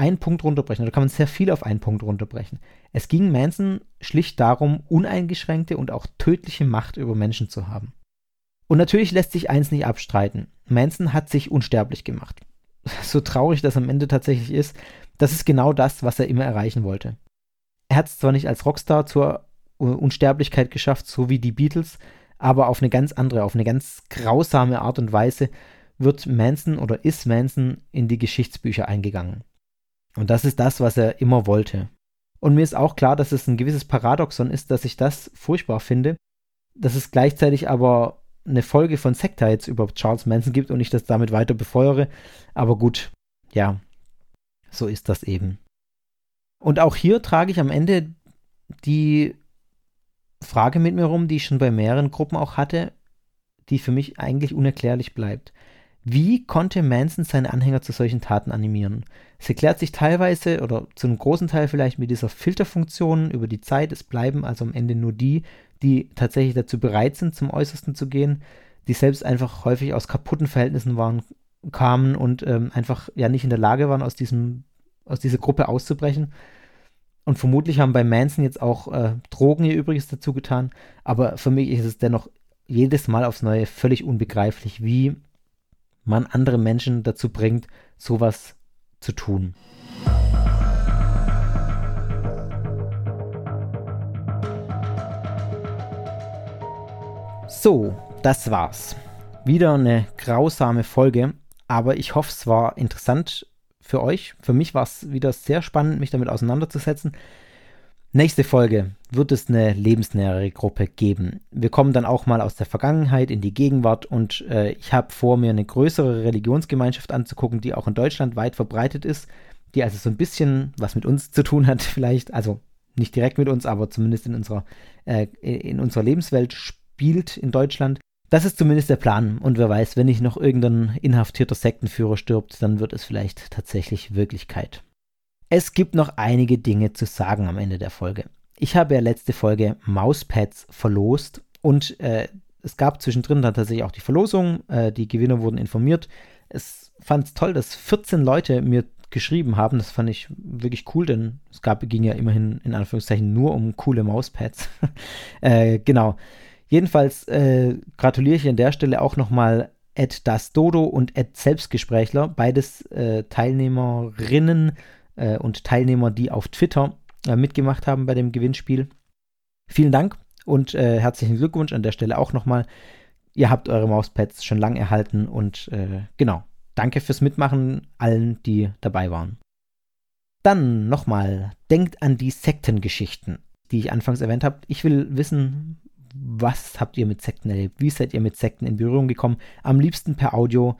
einen Punkt runterbrechen oder kann man sehr viel auf einen Punkt runterbrechen. Es ging Manson schlicht darum, uneingeschränkte und auch tödliche Macht über Menschen zu haben. Und natürlich lässt sich eins nicht abstreiten. Manson hat sich unsterblich gemacht. <laughs> So traurig das am Ende tatsächlich ist, das ist genau das, was er immer erreichen wollte. Er hat es zwar nicht als Rockstar zur Unsterblichkeit geschafft, so wie die Beatles, aber auf eine ganz andere, auf eine ganz grausame Art und Weise wird Manson oder ist Manson in die Geschichtsbücher eingegangen. Und das ist das, was er immer wollte. Und mir ist auch klar, dass es ein gewisses Paradoxon ist, dass ich das furchtbar finde, dass es gleichzeitig aber eine Folge von Sekta jetzt über Charles Manson gibt und ich das damit weiter befeuere. Aber gut, ja, so ist das eben. Und auch hier trage ich am Ende die Frage mit mir rum, die ich schon bei mehreren Gruppen auch hatte, die für mich eigentlich unerklärlich bleibt. Wie konnte Manson seine Anhänger zu solchen Taten animieren? Es erklärt sich teilweise oder zu einem großen Teil vielleicht mit dieser Filterfunktion über die Zeit. Es bleiben also am Ende nur die, die tatsächlich dazu bereit sind, zum Äußersten zu gehen. die selbst einfach häufig aus kaputten Verhältnissen waren, kamen und ähm, einfach ja nicht in der Lage waren, aus diesem, aus dieser Gruppe auszubrechen. Und vermutlich haben bei Manson jetzt auch äh, Drogen ihr Übriges dazu getan. Aber für mich ist es dennoch jedes Mal aufs Neue völlig unbegreiflich, wie man andere Menschen dazu bringt, sowas zu tun. So, das war's. Wieder eine grausame Folge, aber ich hoffe, es war interessant für euch. Für mich war es wieder sehr spannend, mich damit auseinanderzusetzen. Nächste Folge wird es eine lebensnähere Gruppe geben. Wir kommen dann auch mal aus der Vergangenheit in die Gegenwart und äh, ich habe vor, mir eine größere Religionsgemeinschaft anzugucken, die auch in Deutschland weit verbreitet ist, die also so ein bisschen was mit uns zu tun hat, <laughs> vielleicht, also nicht direkt mit uns, aber zumindest in unserer, äh, in unserer Lebenswelt spielt in Deutschland. Das ist zumindest der Plan. Und wer weiß, wenn nicht noch irgendein inhaftierter Sektenführer stirbt, dann wird es vielleicht tatsächlich Wirklichkeit. Es gibt noch einige Dinge zu sagen am Ende der Folge. Ich habe ja letzte Folge Mauspads verlost und äh, es gab zwischendrin dann tatsächlich auch die Verlosung. Äh, die Gewinner wurden informiert. Es fand es toll, dass 14 Leute mir geschrieben haben. Das fand ich wirklich cool, denn es gab, ging ja immerhin in Anführungszeichen nur um coole Mauspads. <laughs> äh, genau. Jedenfalls äh, gratuliere ich an der Stelle auch nochmal Ed Das Dodo und Ed Selbstgesprächler, beides äh, Teilnehmerinnen äh, und Teilnehmer, die auf Twitter äh, mitgemacht haben bei dem Gewinnspiel. Vielen Dank und äh, herzlichen Glückwunsch an der Stelle auch nochmal. Ihr habt eure Mauspads schon lang erhalten und äh, genau. Danke fürs Mitmachen allen, die dabei waren. Dann nochmal, denkt an die Sektengeschichten, die ich anfangs erwähnt habe. Ich will wissen, was habt ihr mit Sekten erlebt? Wie seid ihr mit Sekten in Berührung gekommen? Am liebsten per Audio.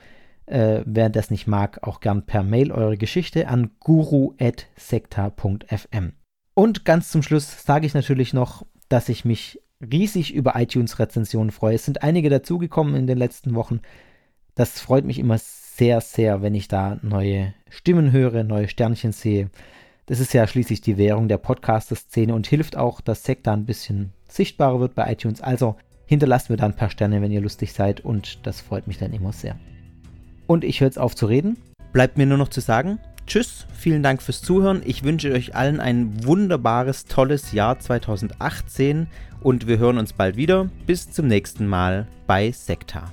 Äh, wer das nicht mag, auch gern per Mail eure Geschichte an guru.sekta.fm. Und ganz zum Schluss sage ich natürlich noch, dass ich mich riesig über iTunes-Rezensionen freue. Es sind einige dazugekommen in den letzten Wochen. Das freut mich immer sehr, sehr, wenn ich da neue Stimmen höre, neue Sternchen sehe. Das ist ja schließlich die Währung der Podcaster-Szene und hilft auch, dass Sekta ein bisschen sichtbarer wird bei iTunes. Also hinterlasst mir da ein paar Sterne, wenn ihr lustig seid und das freut mich dann immer sehr. Und ich höre jetzt auf zu reden. Bleibt mir nur noch zu sagen, tschüss, vielen Dank fürs Zuhören. Ich wünsche euch allen ein wunderbares, tolles Jahr 2018 und wir hören uns bald wieder. Bis zum nächsten Mal bei Sekta.